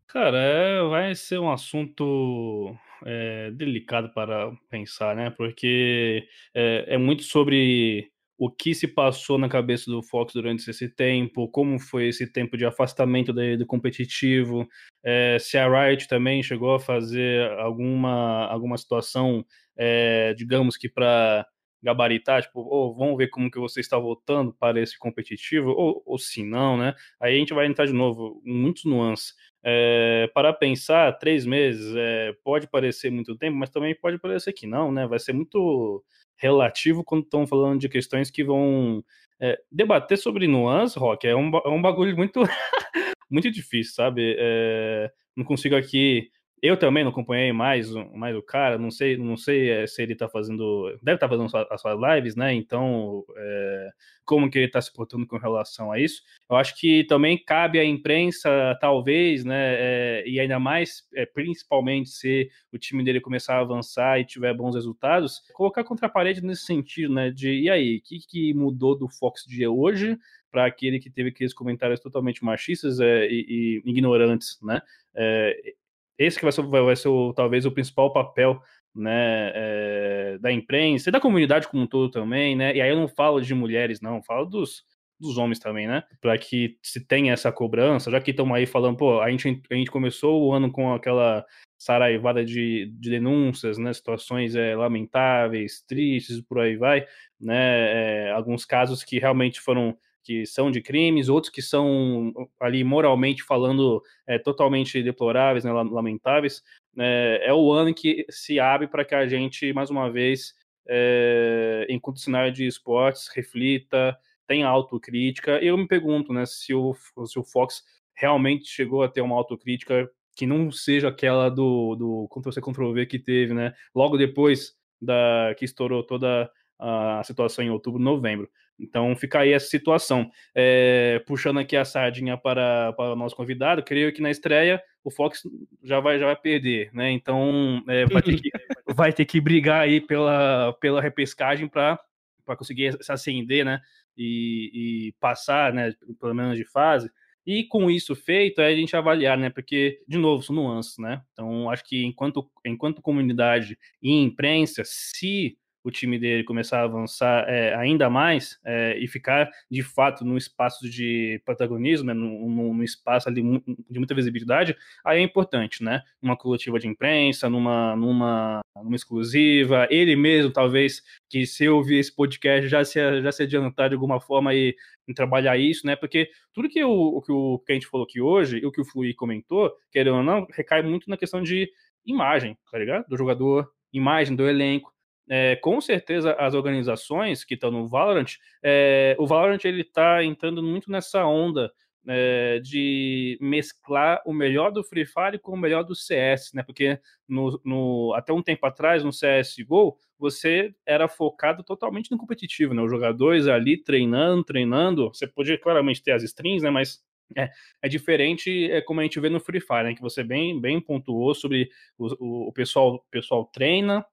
Cara, é, vai ser um assunto é, delicado para pensar, né? Porque é, é muito sobre o que se passou na cabeça do Fox durante esse tempo, como foi esse tempo de afastamento dele do competitivo, é, se a Riot também chegou a fazer alguma, alguma situação, é, digamos que para gabaritar, tipo, "Ô, vamos ver como que você está voltando para esse competitivo, ou, ou se não, né? Aí a gente vai entrar de novo, muitos nuances. É, para pensar, três meses é, pode parecer muito tempo, mas também pode parecer que não, né? Vai ser muito relativo quando estão falando de questões que vão é, debater sobre nuances, Rock. É um, é um bagulho muito, muito difícil, sabe? É, não consigo aqui. Eu também não acompanhei mais, mais o cara, não sei, não sei é, se ele tá fazendo. Deve estar fazendo sua- as suas lives, né? Então, é, como que ele tá se portando com relação a isso. Eu acho que também cabe à imprensa, talvez, né, é, e ainda mais, é, principalmente, se o time dele começar a avançar e tiver bons resultados, colocar contra a parede nesse sentido, né, de e aí, o que, que mudou do Fox de hoje para aquele que teve aqueles comentários totalmente machistas é, e, e ignorantes, né? É, esse que vai ser, vai, ser o, talvez o principal papel né, é, da imprensa e da comunidade como um todo também, né? E aí eu não falo de mulheres, não, falo dos, dos homens também, né? Para que se tenha essa cobrança, já que estamos aí falando, pô, a gente, a gente começou o ano com aquela saraivada de, de denúncias, né? Situações é, lamentáveis, tristes, por aí vai, né? É, alguns casos que realmente foram que são de crimes, outros que são ali moralmente falando é, totalmente deploráveis, né, lamentáveis. É, é, o ano que se abre para que a gente, mais uma vez, é, enquanto cenário de esportes, reflita, tenha autocrítica. Eu me pergunto né, se, o, se o Fox realmente chegou a ter uma autocrítica que não seja aquela do, do Ctrl-C, Ctrl-V que teve, né? Logo depois da que estourou toda a situação em outubro, novembro. Então fica aí essa situação. É, puxando aqui a sardinha para, para o nosso convidado, creio que na estreia o Fox já vai, já vai perder, né? Então é, vai, ter que, vai ter que brigar aí pela, pela repescagem para conseguir se acender, né? E, e passar, né? Pelo menos de fase. E com isso feito, é a gente avaliar, né? Porque, de novo, são nuances, né? Então, acho que enquanto, enquanto comunidade e imprensa, se o time dele começar a avançar é, ainda mais é, e ficar de fato num espaço de protagonismo, né, num, num, espaço ali de muita visibilidade, aí é importante, né? Numa coletiva de imprensa, numa, numa, numa exclusiva, ele mesmo, talvez, que se ouvir esse podcast já se, já se adiantar de alguma forma e trabalhar isso, né? Porque tudo que o, que o que a gente falou aqui hoje e o que o Flui comentou, querendo ou não, recai muito na questão de imagem, tá ligado? Do jogador, imagem do elenco é, com certeza as organizações que estão no Valorant, é, o Valorant ele está entrando muito nessa onda é, de mesclar o melhor do Free Fire com o melhor do CS, né? Porque no, no, até um tempo atrás no CS:GO você era focado totalmente no competitivo, né? Os jogadores ali treinando, treinando. Você podia claramente ter as strings, né? Mas é, é, diferente é como a gente vê no Free Fire, né? Que você bem, bem pontuou sobre o, o, pessoal, o pessoal treina,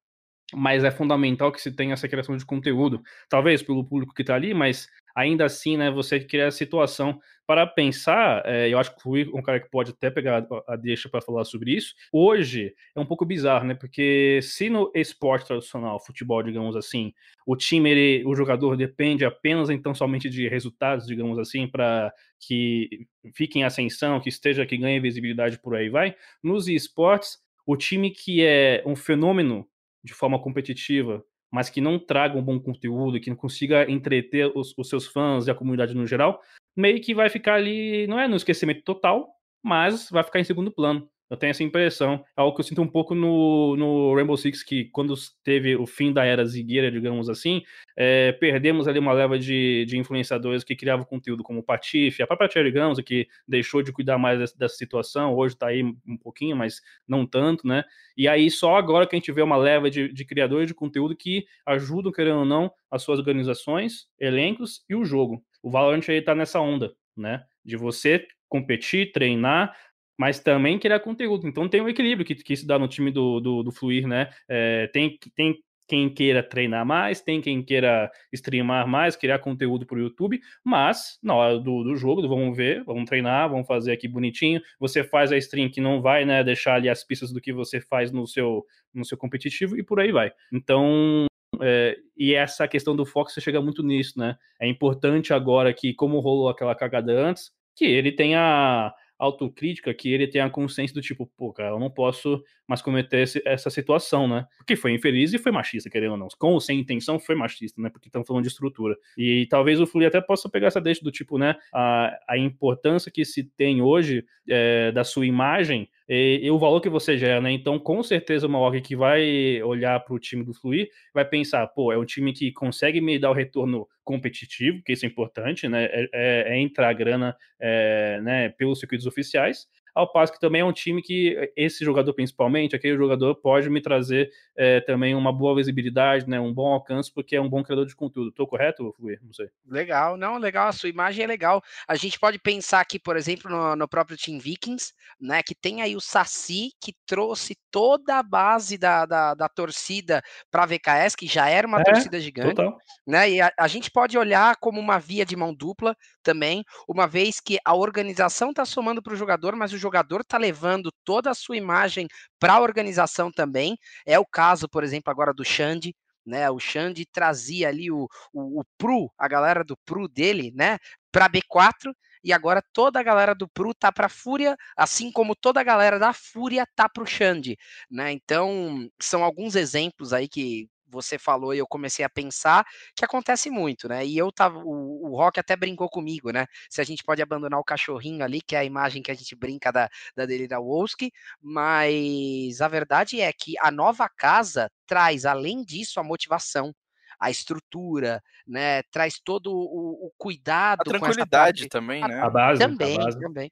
mas é fundamental que se tenha essa criação de conteúdo, talvez pelo público que está ali, mas ainda assim, né, você criar a situação para pensar, é, eu acho que fui um cara que pode até pegar a deixa para falar sobre isso. Hoje é um pouco bizarro, né? Porque se no esporte tradicional, futebol, digamos assim, o time, ele, o jogador depende apenas então somente de resultados, digamos assim, para que fique em ascensão, que esteja, que ganhe visibilidade por aí vai. Nos esportes, o time que é um fenômeno de forma competitiva, mas que não traga um bom conteúdo, que não consiga entreter os, os, seus fãs e a comunidade no geral, meio que vai ficar ali, não é no esquecimento total, mas vai ficar em segundo plano. Eu tenho essa impressão. É algo que eu sinto um pouco no, no Rainbow Six, que quando teve o fim da era zigueira, digamos assim, é, perdemos ali uma leva de, de influenciadores que criavam conteúdo como o Patife, a própria Cherry Gamos, que deixou de cuidar mais dessa, dessa situação, hoje está aí um pouquinho, mas não tanto, né? E aí só agora que a gente vê uma leva de, de criadores de conteúdo que ajudam, querendo ou não, as suas organizações, elencos e o jogo. O Valorant aí tá nessa onda, né? De você competir, treinar, mas também criar conteúdo. Então tem um equilíbrio que, que se dá no time do, do, do Fluir, né? É, tem, tem quem queira treinar mais, tem quem queira streamar mais, criar conteúdo para o YouTube, mas na hora do, do jogo, vamos ver, vamos treinar, vamos fazer aqui bonitinho. Você faz a stream que não vai né, deixar ali as pistas do que você faz no seu, no seu competitivo e por aí vai. Então, é, e essa questão do você chega muito nisso, né? É importante agora que, como rolou aquela cagada antes, que ele tenha autocrítica que ele tenha a consciência do tipo, pô, cara, eu não posso mais cometer esse, essa situação, né? Porque foi infeliz e foi machista, querendo ou não. Com ou sem intenção, foi machista, né? Porque estamos falando de estrutura. E talvez o Flui até possa pegar essa deixa do tipo, né? A, a importância que se tem hoje é, da sua imagem e, e, o valor que você gera, né? Então, com certeza, uma org que vai olhar para o time do Fluir vai pensar, pô, é um time que consegue me dar o retorno competitivo, que isso é importante, né? É, é, é entrar grana é, né, pelos circuitos oficiais, ao passo que também é um time que eh, esse jogador principalmente, aquele jogador pode me trazer é, também uma boa visibilidade, né, um bom alcance, porque é um bom criador de conteúdo. Estou correto, Fluir? Não sei. Legal, não, legal, a sua imagem é legal. A gente pode pensar aqui, por exemplo, no, no próprio Team Vikings, né, que tem aí o Saci, que trouxe toda a base da, da, da torcida para a VKS, que já era uma é, torcida gigante, total. né, e a, a gente pode olhar como uma via de mão dupla também, uma vez que a organização está somando para o jogador, mas o jogador está levando toda a sua imagem para a organização também. É o caso, por exemplo, agora do Xande, né? O Xande trazia ali o, o, o Pru, a galera do Pru dele, né? Para B4 e agora toda a galera do Pru tá para Fúria, assim como toda a galera da Fúria tá pro Xande, né? Então, são alguns exemplos aí que você falou e eu comecei a pensar que acontece muito, né? E eu tava, o, o Rock até brincou comigo, né? Se a gente pode abandonar o cachorrinho ali, que é a imagem que a gente brinca da, da dele da Wolski, mas a verdade é que a nova casa traz, além disso, a motivação, a estrutura, né? Traz todo o, o cuidado. A tranquilidade também, né? A base. Também, a base. também.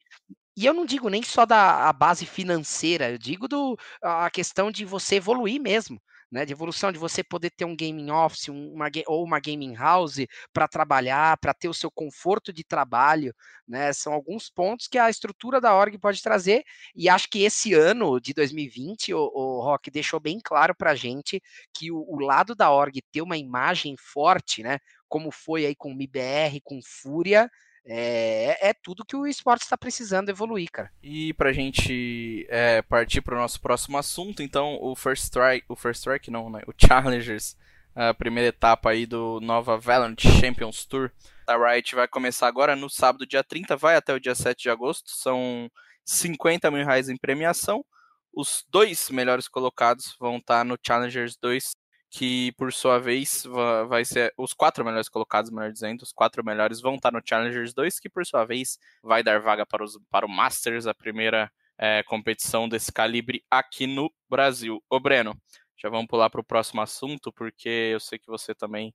E eu não digo nem só da a base financeira, eu digo do, a questão de você evoluir mesmo né, de evolução, de você poder ter um gaming office uma, ou uma gaming house para trabalhar, para ter o seu conforto de trabalho, né, são alguns pontos que a estrutura da org pode trazer, e acho que esse ano de 2020, o, o Rock deixou bem claro para a gente que o, o lado da org ter uma imagem forte, né, como foi aí com o MIBR, com Fúria, é, é tudo que o esporte está precisando evoluir, cara. E pra gente é, partir para o nosso próximo assunto, então o First Strike, o First Strike não, né? O Challengers, a primeira etapa aí do Nova Valorant Champions Tour da Riot vai começar agora no sábado, dia 30, vai até o dia 7 de agosto, são 50 mil reais em premiação. Os dois melhores colocados vão estar no Challengers 2 que por sua vez vai ser os quatro melhores colocados, melhor dizendo, os quatro melhores vão estar no Challengers 2, que por sua vez vai dar vaga para, os, para o Masters, a primeira é, competição desse calibre aqui no Brasil. Ô Breno, já vamos pular para o próximo assunto, porque eu sei que você também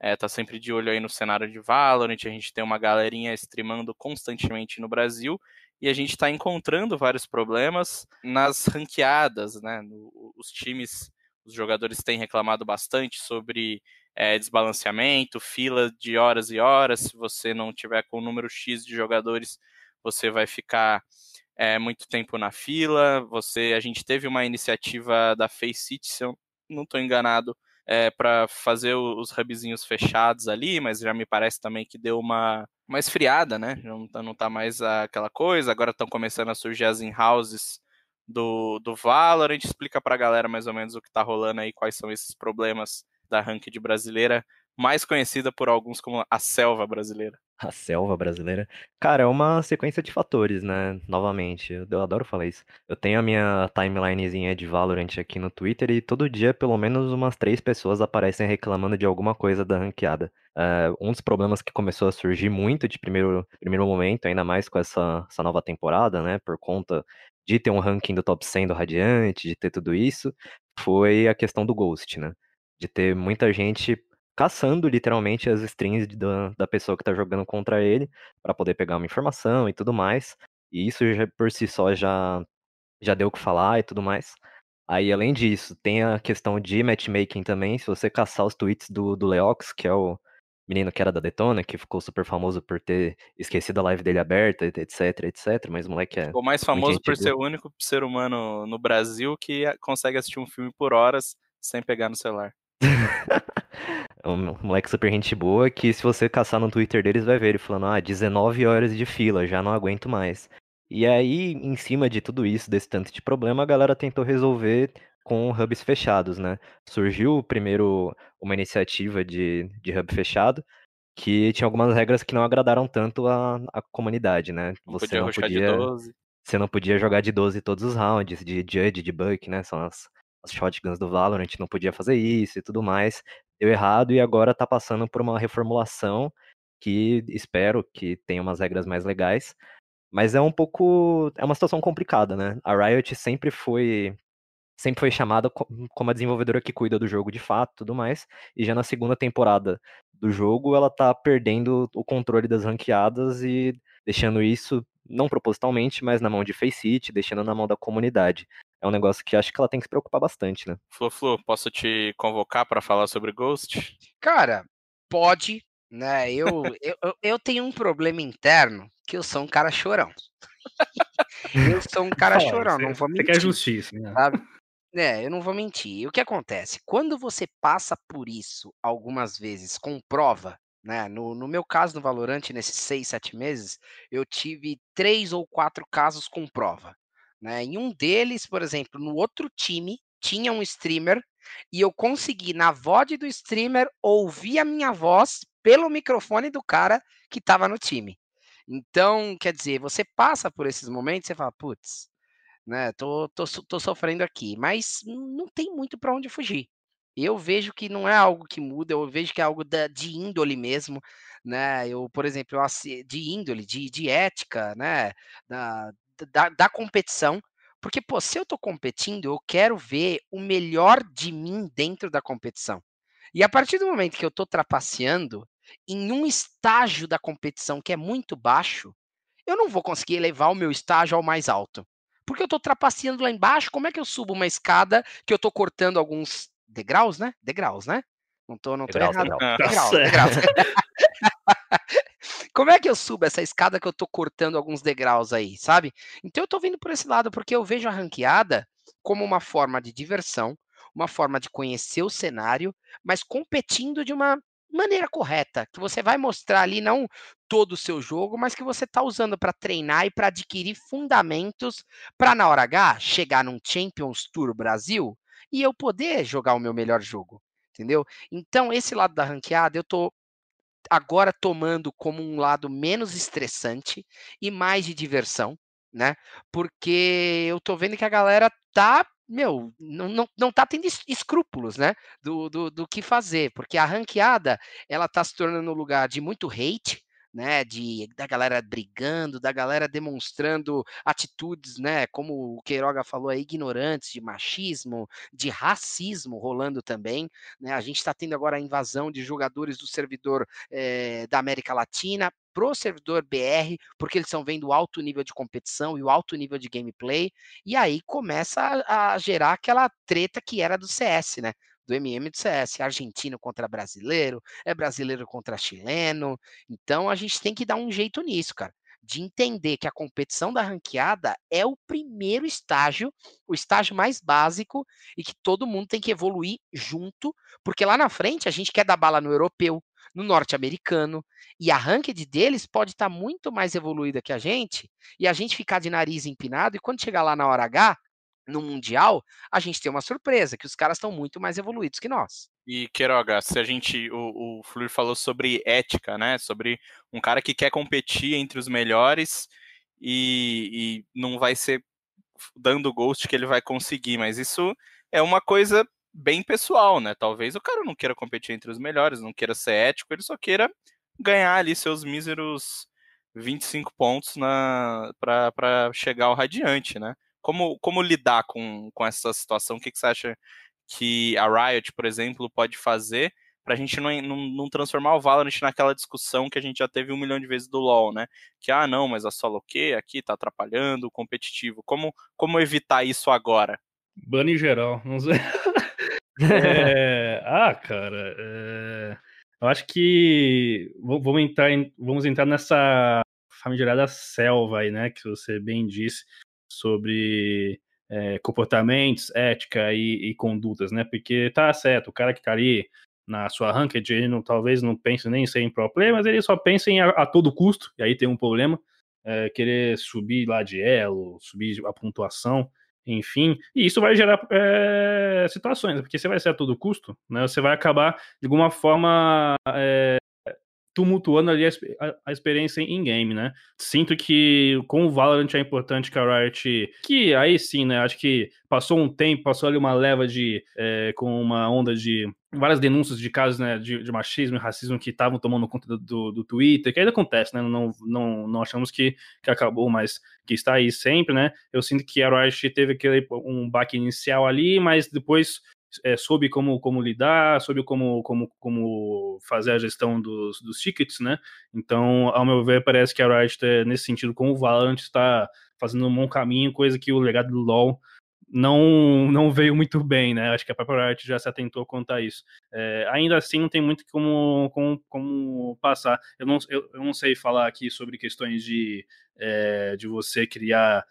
é, tá sempre de olho aí no cenário de Valorant, a gente tem uma galerinha streamando constantemente no Brasil, e a gente está encontrando vários problemas nas ranqueadas, né? No, os times os jogadores têm reclamado bastante sobre é, desbalanceamento, fila de horas e horas. Se você não tiver com o número X de jogadores, você vai ficar é, muito tempo na fila. Você, a gente teve uma iniciativa da Face City, não estou enganado, é, para fazer os hubzinhos fechados ali, mas já me parece também que deu uma, uma esfriada, né? Não tá, não tá mais aquela coisa, agora estão começando a surgir as in-houses do, do Valorant. Explica pra galera mais ou menos o que tá rolando aí, quais são esses problemas da ranked brasileira, mais conhecida por alguns como a selva brasileira. A selva brasileira. Cara, é uma sequência de fatores, né? Novamente, eu, adoro falar isso. Eu tenho a minha timelinezinha de Valorant aqui no Twitter e todo dia pelo menos umas três pessoas aparecem reclamando de alguma coisa da ranqueada. É, um dos problemas que começou a surgir muito de primeiro, primeiro momento, ainda mais com essa, essa nova temporada, né? Por conta de ter um ranking do top 100 do Radiante, de ter tudo isso, foi a questão do Ghost, né? De ter muita gente caçando literalmente as strings da, da pessoa que tá jogando contra ele para poder pegar uma informação e tudo mais. E isso já, por si só já, já deu o que falar e tudo mais. Aí, além disso, tem a questão de matchmaking também. Se você caçar os tweets do, do Leox, que é o menino que era da Detona, que ficou super famoso por ter esquecido a live dele aberta, etc, etc. Mas o moleque é. Ficou mais famoso por ser o único ser humano no Brasil que consegue assistir um filme por horas sem pegar no celular. um moleque super gente boa que se você caçar no Twitter deles vai ver ele falando, ah, 19 horas de fila, já não aguento mais. E aí, em cima de tudo isso, desse tanto de problema, a galera tentou resolver com hubs fechados, né? Surgiu primeiro uma iniciativa de, de hub fechado, que tinha algumas regras que não agradaram tanto a, a comunidade, né? Você podia não podia, você não podia jogar de 12 todos os rounds, de Judge, de Buck, né? São as, as shotguns do Valorant, não podia fazer isso e tudo mais. Deu errado e agora tá passando por uma reformulação que espero que tenha umas regras mais legais. Mas é um pouco. É uma situação complicada, né? A Riot sempre foi. Sempre foi chamada como a desenvolvedora que cuida do jogo de fato tudo mais. E já na segunda temporada do jogo, ela tá perdendo o controle das ranqueadas e deixando isso, não propositalmente, mas na mão de Faceit, deixando na mão da comunidade é um negócio que acho que ela tem que se preocupar bastante, né? Flu, Flu, posso te convocar para falar sobre Ghost? Cara, pode, né? Eu, eu, eu tenho um problema interno que eu sou um cara chorão. eu sou um cara chorão, não vou mentir. Você quer justiça, né? Sabe? É, eu não vou mentir. O que acontece? Quando você passa por isso algumas vezes com prova, né? No, no meu caso, no Valorante, nesses seis, sete meses, eu tive três ou quatro casos com prova. Né? Em um deles, por exemplo, no outro time, tinha um streamer e eu consegui, na VOD do streamer, ouvir a minha voz pelo microfone do cara que estava no time. Então, quer dizer, você passa por esses momentos e fala, putz, né, tô, tô, tô sofrendo aqui, mas não tem muito para onde fugir. Eu vejo que não é algo que muda, eu vejo que é algo da, de índole mesmo, né? Eu, por exemplo, eu, de índole, de, de ética, né? Da, da, da competição, porque, pô, se eu tô competindo, eu quero ver o melhor de mim dentro da competição. E a partir do momento que eu tô trapaceando em um estágio da competição que é muito baixo, eu não vou conseguir elevar o meu estágio ao mais alto. Porque eu tô trapaceando lá embaixo, como é que eu subo uma escada que eu tô cortando alguns degraus, né? Degraus, né? Não tô, não tô degraus, errado. Degraus, degraus. degraus. Como é que eu subo essa escada que eu tô cortando alguns degraus aí, sabe? Então eu tô vindo por esse lado porque eu vejo a ranqueada como uma forma de diversão, uma forma de conhecer o cenário, mas competindo de uma maneira correta, que você vai mostrar ali não todo o seu jogo, mas que você está usando para treinar e para adquirir fundamentos para na hora H chegar num Champions Tour Brasil e eu poder jogar o meu melhor jogo, entendeu? Então esse lado da ranqueada eu tô agora tomando como um lado menos estressante e mais de diversão, né? Porque eu tô vendo que a galera tá, meu, não, não, não tá tendo escrúpulos, né? Do, do, do que fazer, porque a ranqueada, ela tá se tornando um lugar de muito hate, né, de da galera brigando, da galera demonstrando atitudes, né, como o Queiroga falou aí, ignorantes, de machismo, de racismo rolando também, né, a gente está tendo agora a invasão de jogadores do servidor é, da América Latina pro servidor BR, porque eles estão vendo o alto nível de competição e o alto nível de gameplay, e aí começa a, a gerar aquela treta que era do CS, né? Do MM do CS, argentino contra brasileiro, é brasileiro contra chileno. Então a gente tem que dar um jeito nisso, cara. de entender que a competição da ranqueada é o primeiro estágio, o estágio mais básico e que todo mundo tem que evoluir junto, porque lá na frente a gente quer dar bala no europeu, no norte-americano, e a ranked deles pode estar tá muito mais evoluída que a gente, e a gente ficar de nariz empinado, e quando chegar lá na hora H, no Mundial, a gente tem uma surpresa, que os caras estão muito mais evoluídos que nós. E, Queiroga, se a gente. O, o Flur falou sobre ética, né? Sobre um cara que quer competir entre os melhores e, e não vai ser dando ghost que ele vai conseguir, mas isso é uma coisa bem pessoal, né? Talvez o cara não queira competir entre os melhores, não queira ser ético, ele só queira ganhar ali seus míseros 25 pontos na para chegar ao radiante, né? Como, como lidar com, com essa situação? O que, que você acha que a Riot, por exemplo, pode fazer para a gente não, não, não, transformar o Valorant naquela discussão que a gente já teve um milhão de vezes do LoL, né? Que, ah, não, mas a solo Q aqui tá atrapalhando o competitivo. Como, como evitar isso agora? Ban em geral, não sei. é... ah, cara, é... eu acho que vamos entrar, em... vamos entrar nessa famigerada selva aí, né? Que você bem disse sobre é, comportamentos, ética e, e, condutas, né? Porque tá certo, o cara que tá ali na sua ranked, ele não, talvez não pense nem em ser em pro mas ele só pensa em a, a todo custo, e aí tem um problema, é, querer subir lá de elo, subir a pontuação, enfim, e isso vai gerar é, situações, porque você vai ser a todo custo, né? Você vai acabar de alguma forma é, tumultuando ali a, a, experiência em game, né? Sinto que com o Valorant é importante que a Riot, que aí sim, né? Acho que passou um tempo, passou ali uma leva de, é, com uma onda de várias denúncias de casos né, de, de machismo e racismo que estavam tomando conta do, do, do, Twitter, que ainda acontece, né? Não, não, não achamos que, que acabou, mas que está aí sempre, né? Eu sinto que a Riot teve aquele um baque inicial ali, mas depois é, soube como, como lidar, soube como, como, como fazer a gestão dos, dos tickets, né? Então, ao meu ver, parece que a Riot, nesse sentido, com o Valorant, está fazendo um bom caminho, coisa que o legado do LoL não, não veio muito bem, né? Acho que a própria Riot já se atentou quanto a isso. É, ainda assim, não tem muito como, como, como passar. Eu não, eu, eu não sei falar aqui sobre questões de, é, de você criar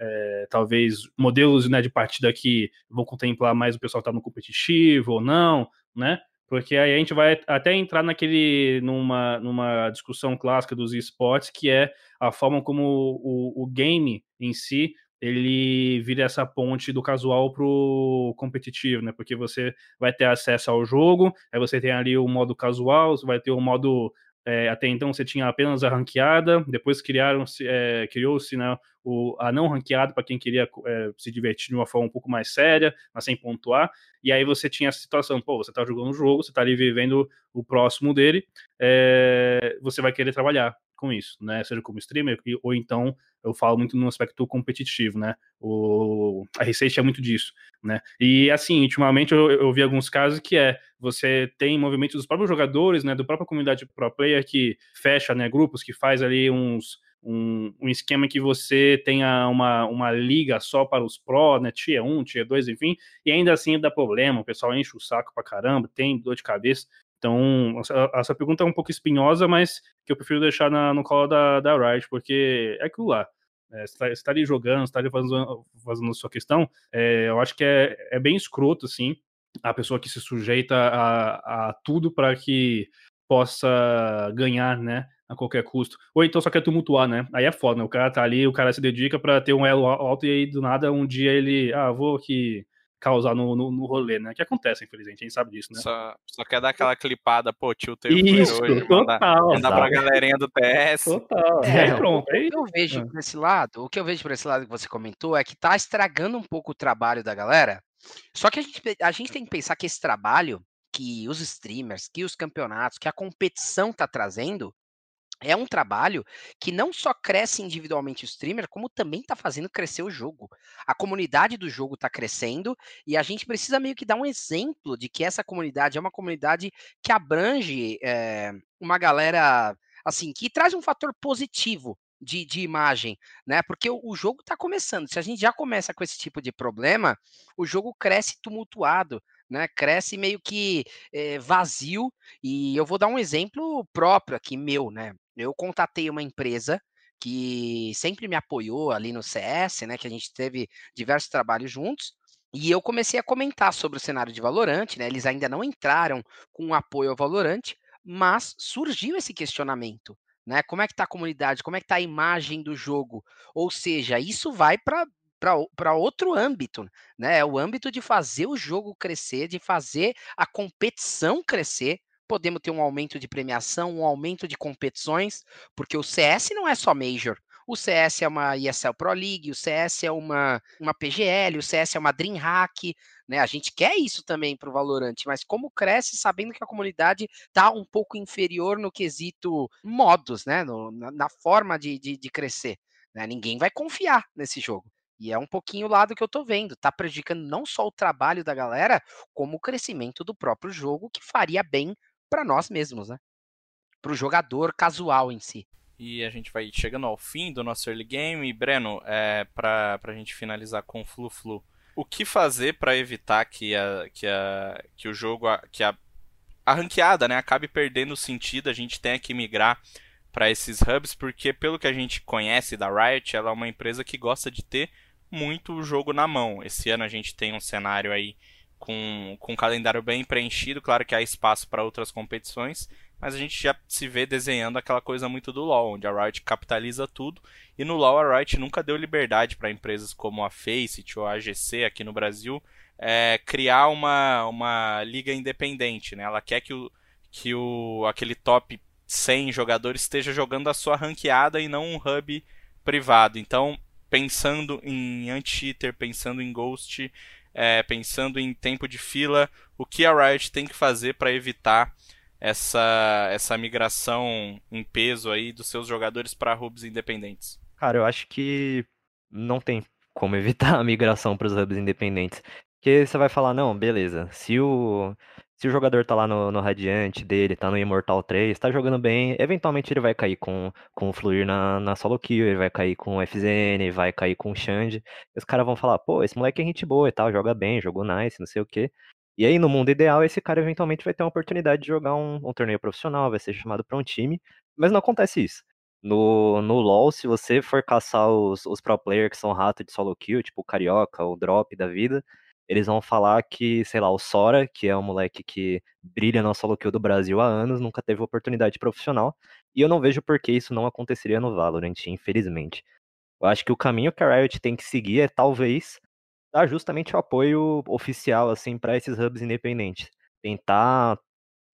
é, talvez modelos né, de partida que vão contemplar mais o pessoal que está no competitivo ou não, né? Porque aí a gente vai até entrar naquele numa, numa discussão clássica dos esportes, que é a forma como o, o game em si ele vira essa ponte do casual pro competitivo, né? Porque você vai ter acesso ao jogo, aí você tem ali o modo casual, você vai ter o modo é, até então você tinha apenas a ranqueada, depois criaram é, criou-se né, o, a não ranqueada para quem queria é, se divertir de uma forma um pouco mais séria, mas sem pontuar. E aí você tinha essa situação, pô, você está jogando um jogo, você está ali vivendo o próximo dele, é, você vai querer trabalhar com isso, né? Seja como streamer, ou então eu falo muito no aspecto competitivo, né? O, a Receita é muito disso, né? E assim, ultimamente eu, eu vi alguns casos que é você tem movimentos dos próprios jogadores, né? Do própria comunidade pro player que fecha, né? Grupos que faz ali uns um, um, esquema que você tenha uma, uma liga só para os Pro, né? Tier 1, Tier 2, enfim, e ainda assim dá problema, o pessoal enche o saco pra caramba, tem dor de cabeça. Então, essa pergunta é um pouco espinhosa, mas que eu prefiro deixar na, no colo da, da Riot, porque é aquilo lá. É, você está tá ali jogando, está ali fazendo, fazendo sua questão, é, eu acho que é, é bem escroto, assim, a pessoa que se sujeita a, a tudo para que possa ganhar, né, a qualquer custo. Ou então só quer tumultuar, né? Aí é foda, né? O cara tá ali, o cara se dedica para ter um elo alto e aí do nada um dia ele, ah, vou aqui causar no, no, no, rolê, né? Que acontece, infelizmente, a gente sabe disso, né? Só, só quer dar aquela clipada, pô, tio teu Isso, hoje, total. Mandar, pra galerinha do TS. Total. É, é pronto. O que eu vejo é. por esse lado, o que eu vejo por esse lado que você comentou é que tá estragando um pouco o trabalho da galera. Só que a gente, a gente tem que pensar que esse trabalho que os streamers, que os campeonatos, que a competição tá trazendo, é um trabalho que não só cresce individualmente o streamer, como também está fazendo crescer o jogo. A comunidade do jogo está crescendo e a gente precisa meio que dar um exemplo de que essa comunidade é uma comunidade que abrange é, uma galera assim que traz um fator positivo de, de, imagem, né? Porque o, o jogo está começando. Se a gente já começa com esse tipo de problema, o jogo cresce tumultuado né? Cresce meio que é, vazio. E eu vou dar um exemplo próprio aqui, meu, né? Eu contatei uma empresa que sempre me apoiou ali no CS, né? Que a gente teve diversos trabalhos juntos. E eu comecei a comentar sobre o cenário de Valorant, né? Eles ainda não entraram com apoio ao Valorant, mas surgiu esse questionamento, né? Como é que está a comunidade? Como é que está a imagem do jogo? Ou seja, isso vai para para outro âmbito, né? É o âmbito de fazer o jogo crescer, de fazer a competição crescer. Podemos ter um aumento de premiação, um aumento de competições, porque o CS não é só Major. O CS é uma ESL Pro League, o CS é uma, uma PGL, o CS é uma DreamHack, né? A gente quer isso também para o Valorant, mas como cresce sabendo que a comunidade está um pouco inferior no quesito modos, né? No, na, na, forma de, de, de crescer. Né? Ninguém vai confiar nesse jogo. E é um pouquinho o lado que eu tô vendo. Tá prejudicando não só o trabalho da galera, como o crescimento do próprio jogo, que faria bem para nós mesmos, né? Para o jogador casual em si. E a gente vai chegando ao fim do nosso early game. E, Breno, é, para a gente finalizar com o Flu-Flu, o que fazer para evitar que, a, que, a, que o jogo, que a, a ranqueada né, acabe perdendo sentido, a gente tenha que migrar para esses hubs, porque pelo que a gente conhece da Riot, ela é uma empresa que gosta de ter muito o jogo na mão. Esse ano a gente tem um cenário aí com, com um calendário bem preenchido, claro que há espaço para outras competições, mas a gente já se vê desenhando aquela coisa muito do LoL, onde a Riot capitaliza tudo, e no LoL a Riot nunca deu liberdade para empresas como a Faceit ou a AGC aqui no Brasil é, criar uma, uma liga independente, né? Ela quer que, o, que o, aquele top 100 jogadores esteja jogando a sua ranqueada e não um hub privado. Então, pensando em anti-cheater, pensando em ghost, é, pensando em tempo de fila, o que a Riot tem que fazer para evitar essa, essa migração em peso aí dos seus jogadores para hubs independentes? Cara, eu acho que não tem como evitar a migração para os hubs independentes. Porque você vai falar, não, beleza, se o, se o jogador tá lá no, no Radiante dele, tá no Immortal 3, tá jogando bem, eventualmente ele vai cair com, com o Fluir na, na solo kill, ele vai cair com o FZN, vai cair com o Xande. Os caras vão falar, pô, esse moleque é gente boa e tal, joga bem, jogou nice, não sei o quê. E aí, no mundo ideal, esse cara eventualmente vai ter uma oportunidade de jogar um, um torneio profissional, vai ser chamado para um time, mas não acontece isso. No, no LoL, se você for caçar os, os pro players que são rato de solo kill, tipo o Carioca, o Drop da vida, eles vão falar que, sei lá, o Sora, que é um moleque que brilha no solo kill do Brasil há anos, nunca teve oportunidade profissional, e eu não vejo por que isso não aconteceria no Valorant, infelizmente. Eu acho que o caminho que a Riot tem que seguir é talvez dar justamente o apoio oficial assim para esses hubs independentes, tentar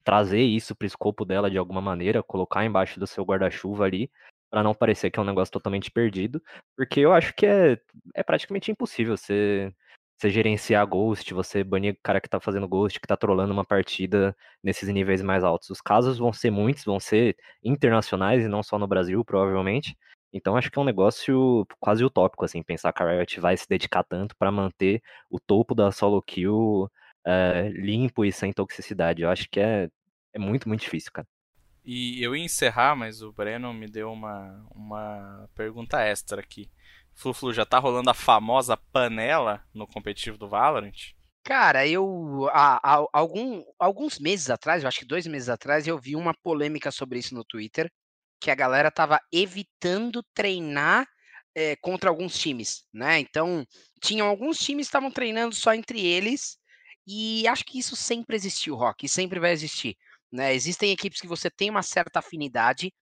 trazer isso para o escopo dela de alguma maneira, colocar embaixo do seu guarda-chuva ali, para não parecer que é um negócio totalmente perdido, porque eu acho que é, é praticamente impossível você você gerenciar Ghost, você banir o cara que tá fazendo Ghost, que tá trolando uma partida nesses níveis mais altos. Os casos vão ser muitos, vão ser internacionais e não só no Brasil, provavelmente. Então acho que é um negócio quase utópico, assim, pensar que a Riot vai se dedicar tanto para manter o topo da solo kill é, limpo e sem toxicidade. Eu acho que é, é muito, muito difícil, cara. E eu ia encerrar, mas o Breno me deu uma, uma pergunta extra aqui. Flu-Flu, já tá rolando a famosa panela no competitivo do Valorant? Cara, eu há, há, algum, alguns meses atrás, eu acho que dois meses atrás, eu vi uma polêmica sobre isso no Twitter, que a galera tava evitando treinar é, contra alguns times, né? Então, tinham alguns times que estavam treinando só entre eles, e acho que isso sempre existiu, Rock, e sempre vai existir. Né? Existem equipes que você tem uma certa afinidade,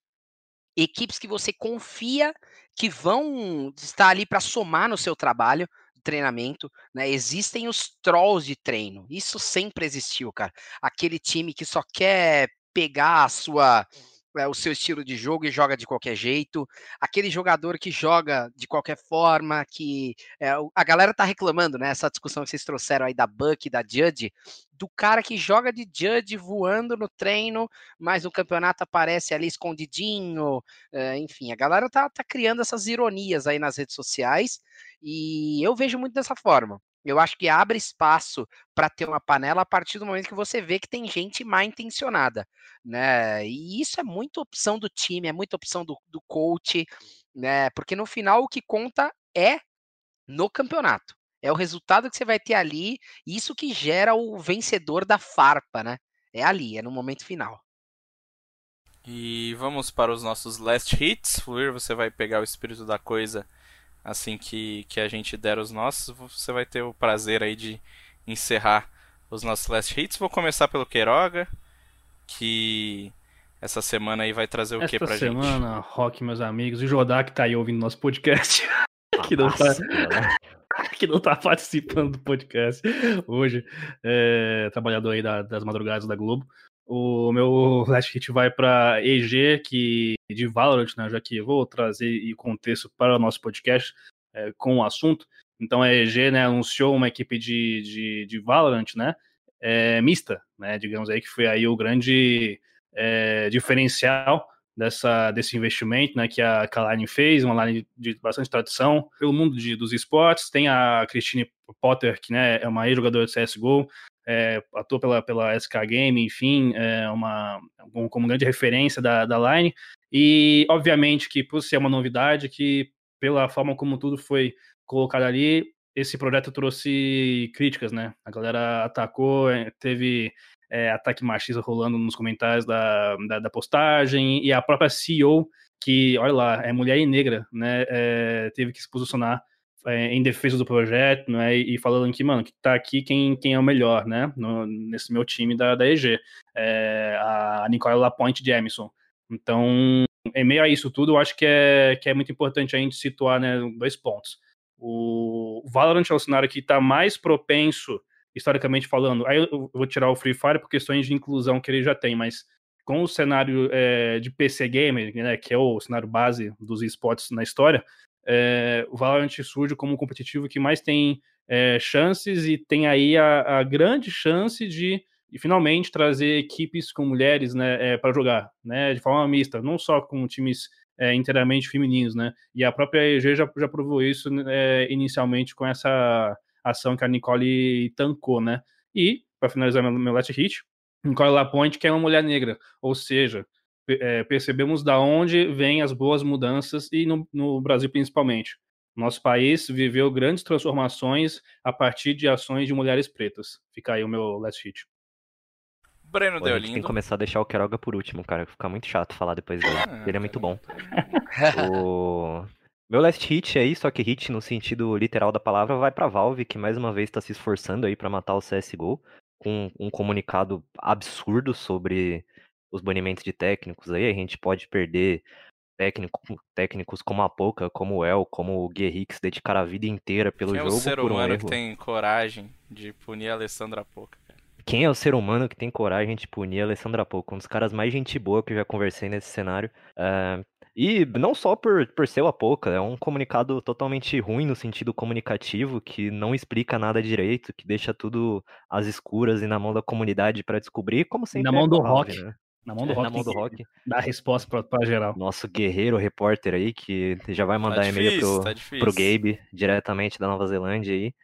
equipes que você confia que vão estar ali para somar no seu trabalho treinamento, né? Existem os trolls de treino. Isso sempre existiu, cara. Aquele time que só quer pegar a sua é, o seu estilo de jogo e joga de qualquer jeito, aquele jogador que joga de qualquer forma, que é, a galera tá reclamando, né? Essa discussão que vocês trouxeram aí da Buck da Judge, do cara que joga de Judge voando no treino, mas no campeonato aparece ali escondidinho, é, enfim, a galera tá, tá criando essas ironias aí nas redes sociais e eu vejo muito dessa forma. Eu acho que abre espaço para ter uma panela a partir do momento que você vê que tem gente mal intencionada, né? E isso é muita opção do time, é muita opção do, do coach, né? Porque no final o que conta é no campeonato. É o resultado que você vai ter ali, isso que gera o vencedor da farpa, né? É ali, é no momento final. E vamos para os nossos last hits. Fluir, você vai pegar o espírito da coisa assim que, que a gente der os nossos. Você vai ter o prazer aí de encerrar os nossos last hits. Vou começar pelo Queiroga, que essa semana aí vai trazer o Essa que pra semana, gente? semana, Rock, meus amigos, e o Jodá que tá aí ouvindo nosso podcast. que, não tá, que não tá participando do podcast hoje. É, trabalhador aí da, das madrugadas da Globo. O meu last hit vai para EG, que de Valorant, né? Já que eu vou trazer o contexto para o nosso podcast é, com o assunto. Então a EG né, anunciou uma equipe de, de, de Valorant, né? É, mista, né? Digamos aí que foi aí o grande é, diferencial dessa, desse investimento né, que a Kaline fez, uma line de bastante tradição pelo mundo de, dos esportes. Tem a Christine Potter, que né, é uma ex-jogadora de CSGO, é, atua pela, pela SK Game, enfim, é uma, como grande referência da, da line. E, obviamente, que por ser uma novidade, que pela forma como tudo foi colocado ali, esse projeto trouxe críticas, né? A galera atacou, é, teve é, ataque machista rolando nos comentários da, da, da, postagem, e a própria CEO, que, olha lá, é mulher e negra, né? É, teve que se posicionar é, em defesa do projeto, né, e falando que, mano, que tá aqui quem, quem é o melhor, né, no, nesse meu time da, da EG, é, a Nicole Lapointe de Emerson. Então, em meio a isso tudo, eu acho que é, que é muito importante a gente situar, né, dois pontos. O Valorant é o cenário que está mais propenso, historicamente falando, aí eu vou tirar o Free Fire por questões de inclusão que ele já tem, mas com o cenário é, de PC Gamer, né, que é o cenário base dos esportes na história, é, o Valorant surge como um competitivo que mais tem é, chances e tem aí a, a grande chance de, de, finalmente trazer equipes com mulheres né, é, para jogar, né, de forma mista, não só com times inteiramente femininos, né, e a própria EG já, já provou isso é, inicialmente com essa ação que a Nicole tancou, né, e, para finalizar meu, meu last hit, Nicole Lapointe, que é uma mulher negra, ou seja, é, percebemos da onde vêm as boas mudanças e no, no, Brasil principalmente. Nosso país viveu grandes transformações a partir de ações de mulheres pretas. Fica aí o meu last hit. Breno Pô, a gente tem que começar a deixar o Queiroga por último, cara. Fica muito chato falar depois dele. Ah, Ele é muito bom. o... Meu last hit aí, só que hit no sentido literal da palavra, vai pra Valve, que mais uma vez tá se esforçando aí para matar o CSGO, com um comunicado absurdo sobre os banimentos de técnicos aí, a gente pode perder técnico, técnicos como a Poca, como o El, como o Guerrix, dedicar a vida inteira pelo Quem jogo. é o ser por um humano erro. que tem coragem de punir a Alessandra Poca? Quem é o ser humano que tem coragem de punir a Alessandra Poca? Um dos caras mais gente boa que eu já conversei nesse cenário. Uh, e não só por, por ser o Apoca, é um comunicado totalmente ruim no sentido comunicativo, que não explica nada direito, que deixa tudo às escuras e na mão da comunidade para descobrir, como sempre. Na mão é do a rock. Né? Na mão do rock. Na mão do rock. Dá a resposta pra, pra geral. Nosso guerreiro repórter aí, que já vai mandar tá e-mail pro, tá pro Gabe, diretamente da Nova Zelândia aí.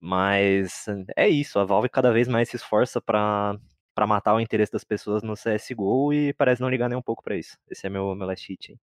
Mas é isso, a Valve cada vez mais se esforça para para matar o interesse das pessoas no CSGO e parece não ligar nem um pouco para isso. Esse é meu, meu last hit. Hein?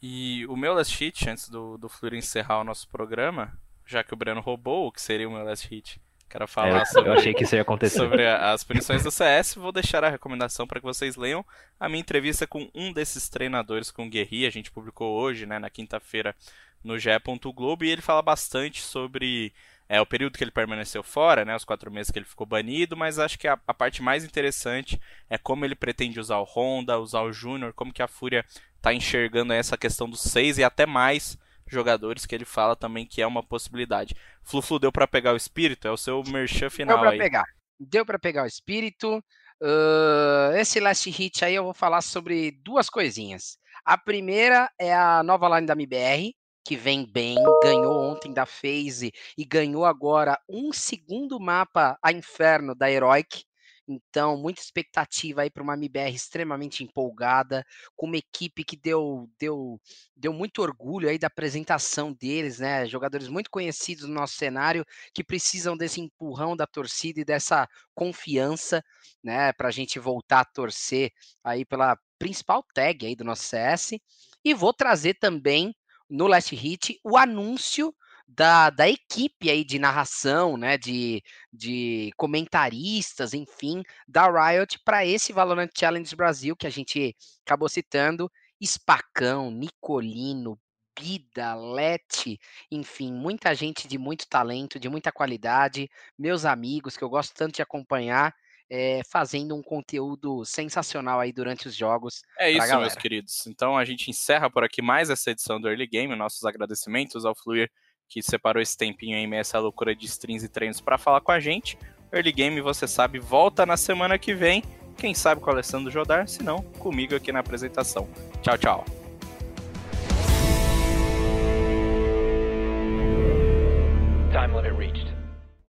E o meu last hit, antes do, do Fleur encerrar o nosso programa, já que o Breno roubou, o que seria o meu last hit? Quero falar É, sobre, eu achei que isso ia acontecer. sobre as punições do CS. Vou deixar a recomendação para que vocês leiam a minha entrevista com um desses treinadores, com o Guerri. A gente publicou hoje, né, na quinta-feira, no GE. Globo, e ele fala bastante sobre é, o período que ele permaneceu fora, né, os quatro meses que ele ficou banido, mas acho que a, a parte mais interessante é como ele pretende usar o Honda, usar o Júnior, como que a Fúria está enxergando essa questão dos seis e até mais jogadores que ele fala também que é uma possibilidade. Flu-Flu deu para pegar o espírito? É o seu merchan Deu final pra aí. pegar. Deu pra pegar o espírito. Ahn, esse last hit aí eu vou falar sobre duas coisinhas. A primeira é a nova line da MBR, que vem bem, ganhou ontem da FaZe e ganhou agora um segundo mapa a Inferno da Heroic. Então, muita expectativa aí para uma MBR extremamente empolgada, com uma equipe que deu, deu, deu muito orgulho aí da apresentação deles, né? Jogadores muito conhecidos no nosso cenário que precisam desse empurrão da torcida e dessa confiança, né, para a gente voltar a torcer aí pela principal tag aí do nosso CS. E vou trazer também no Last Hit o anúncio da, da equipe aí de narração, né, de, de comentaristas, enfim, da Riot para esse Valorant Challenge Brasil que a gente acabou citando, Spacão, Nicolino, Bida, Lete, enfim, muita gente de muito talento, de muita qualidade, meus amigos que eu gosto tanto de acompanhar, é, fazendo um conteúdo sensacional aí durante os jogos. É isso, meus queridos. Então a gente encerra por aqui mais essa edição do Early Game. Nossos agradecimentos ao Fluir que separou esse tempinho aí, essa loucura de streams e treinos para falar com a gente. Early Game, você sabe, volta na semana que vem. Quem sabe com o Alessandro Jodar, se não, comigo aqui na apresentação. Tchau, tchau. Time limit reached.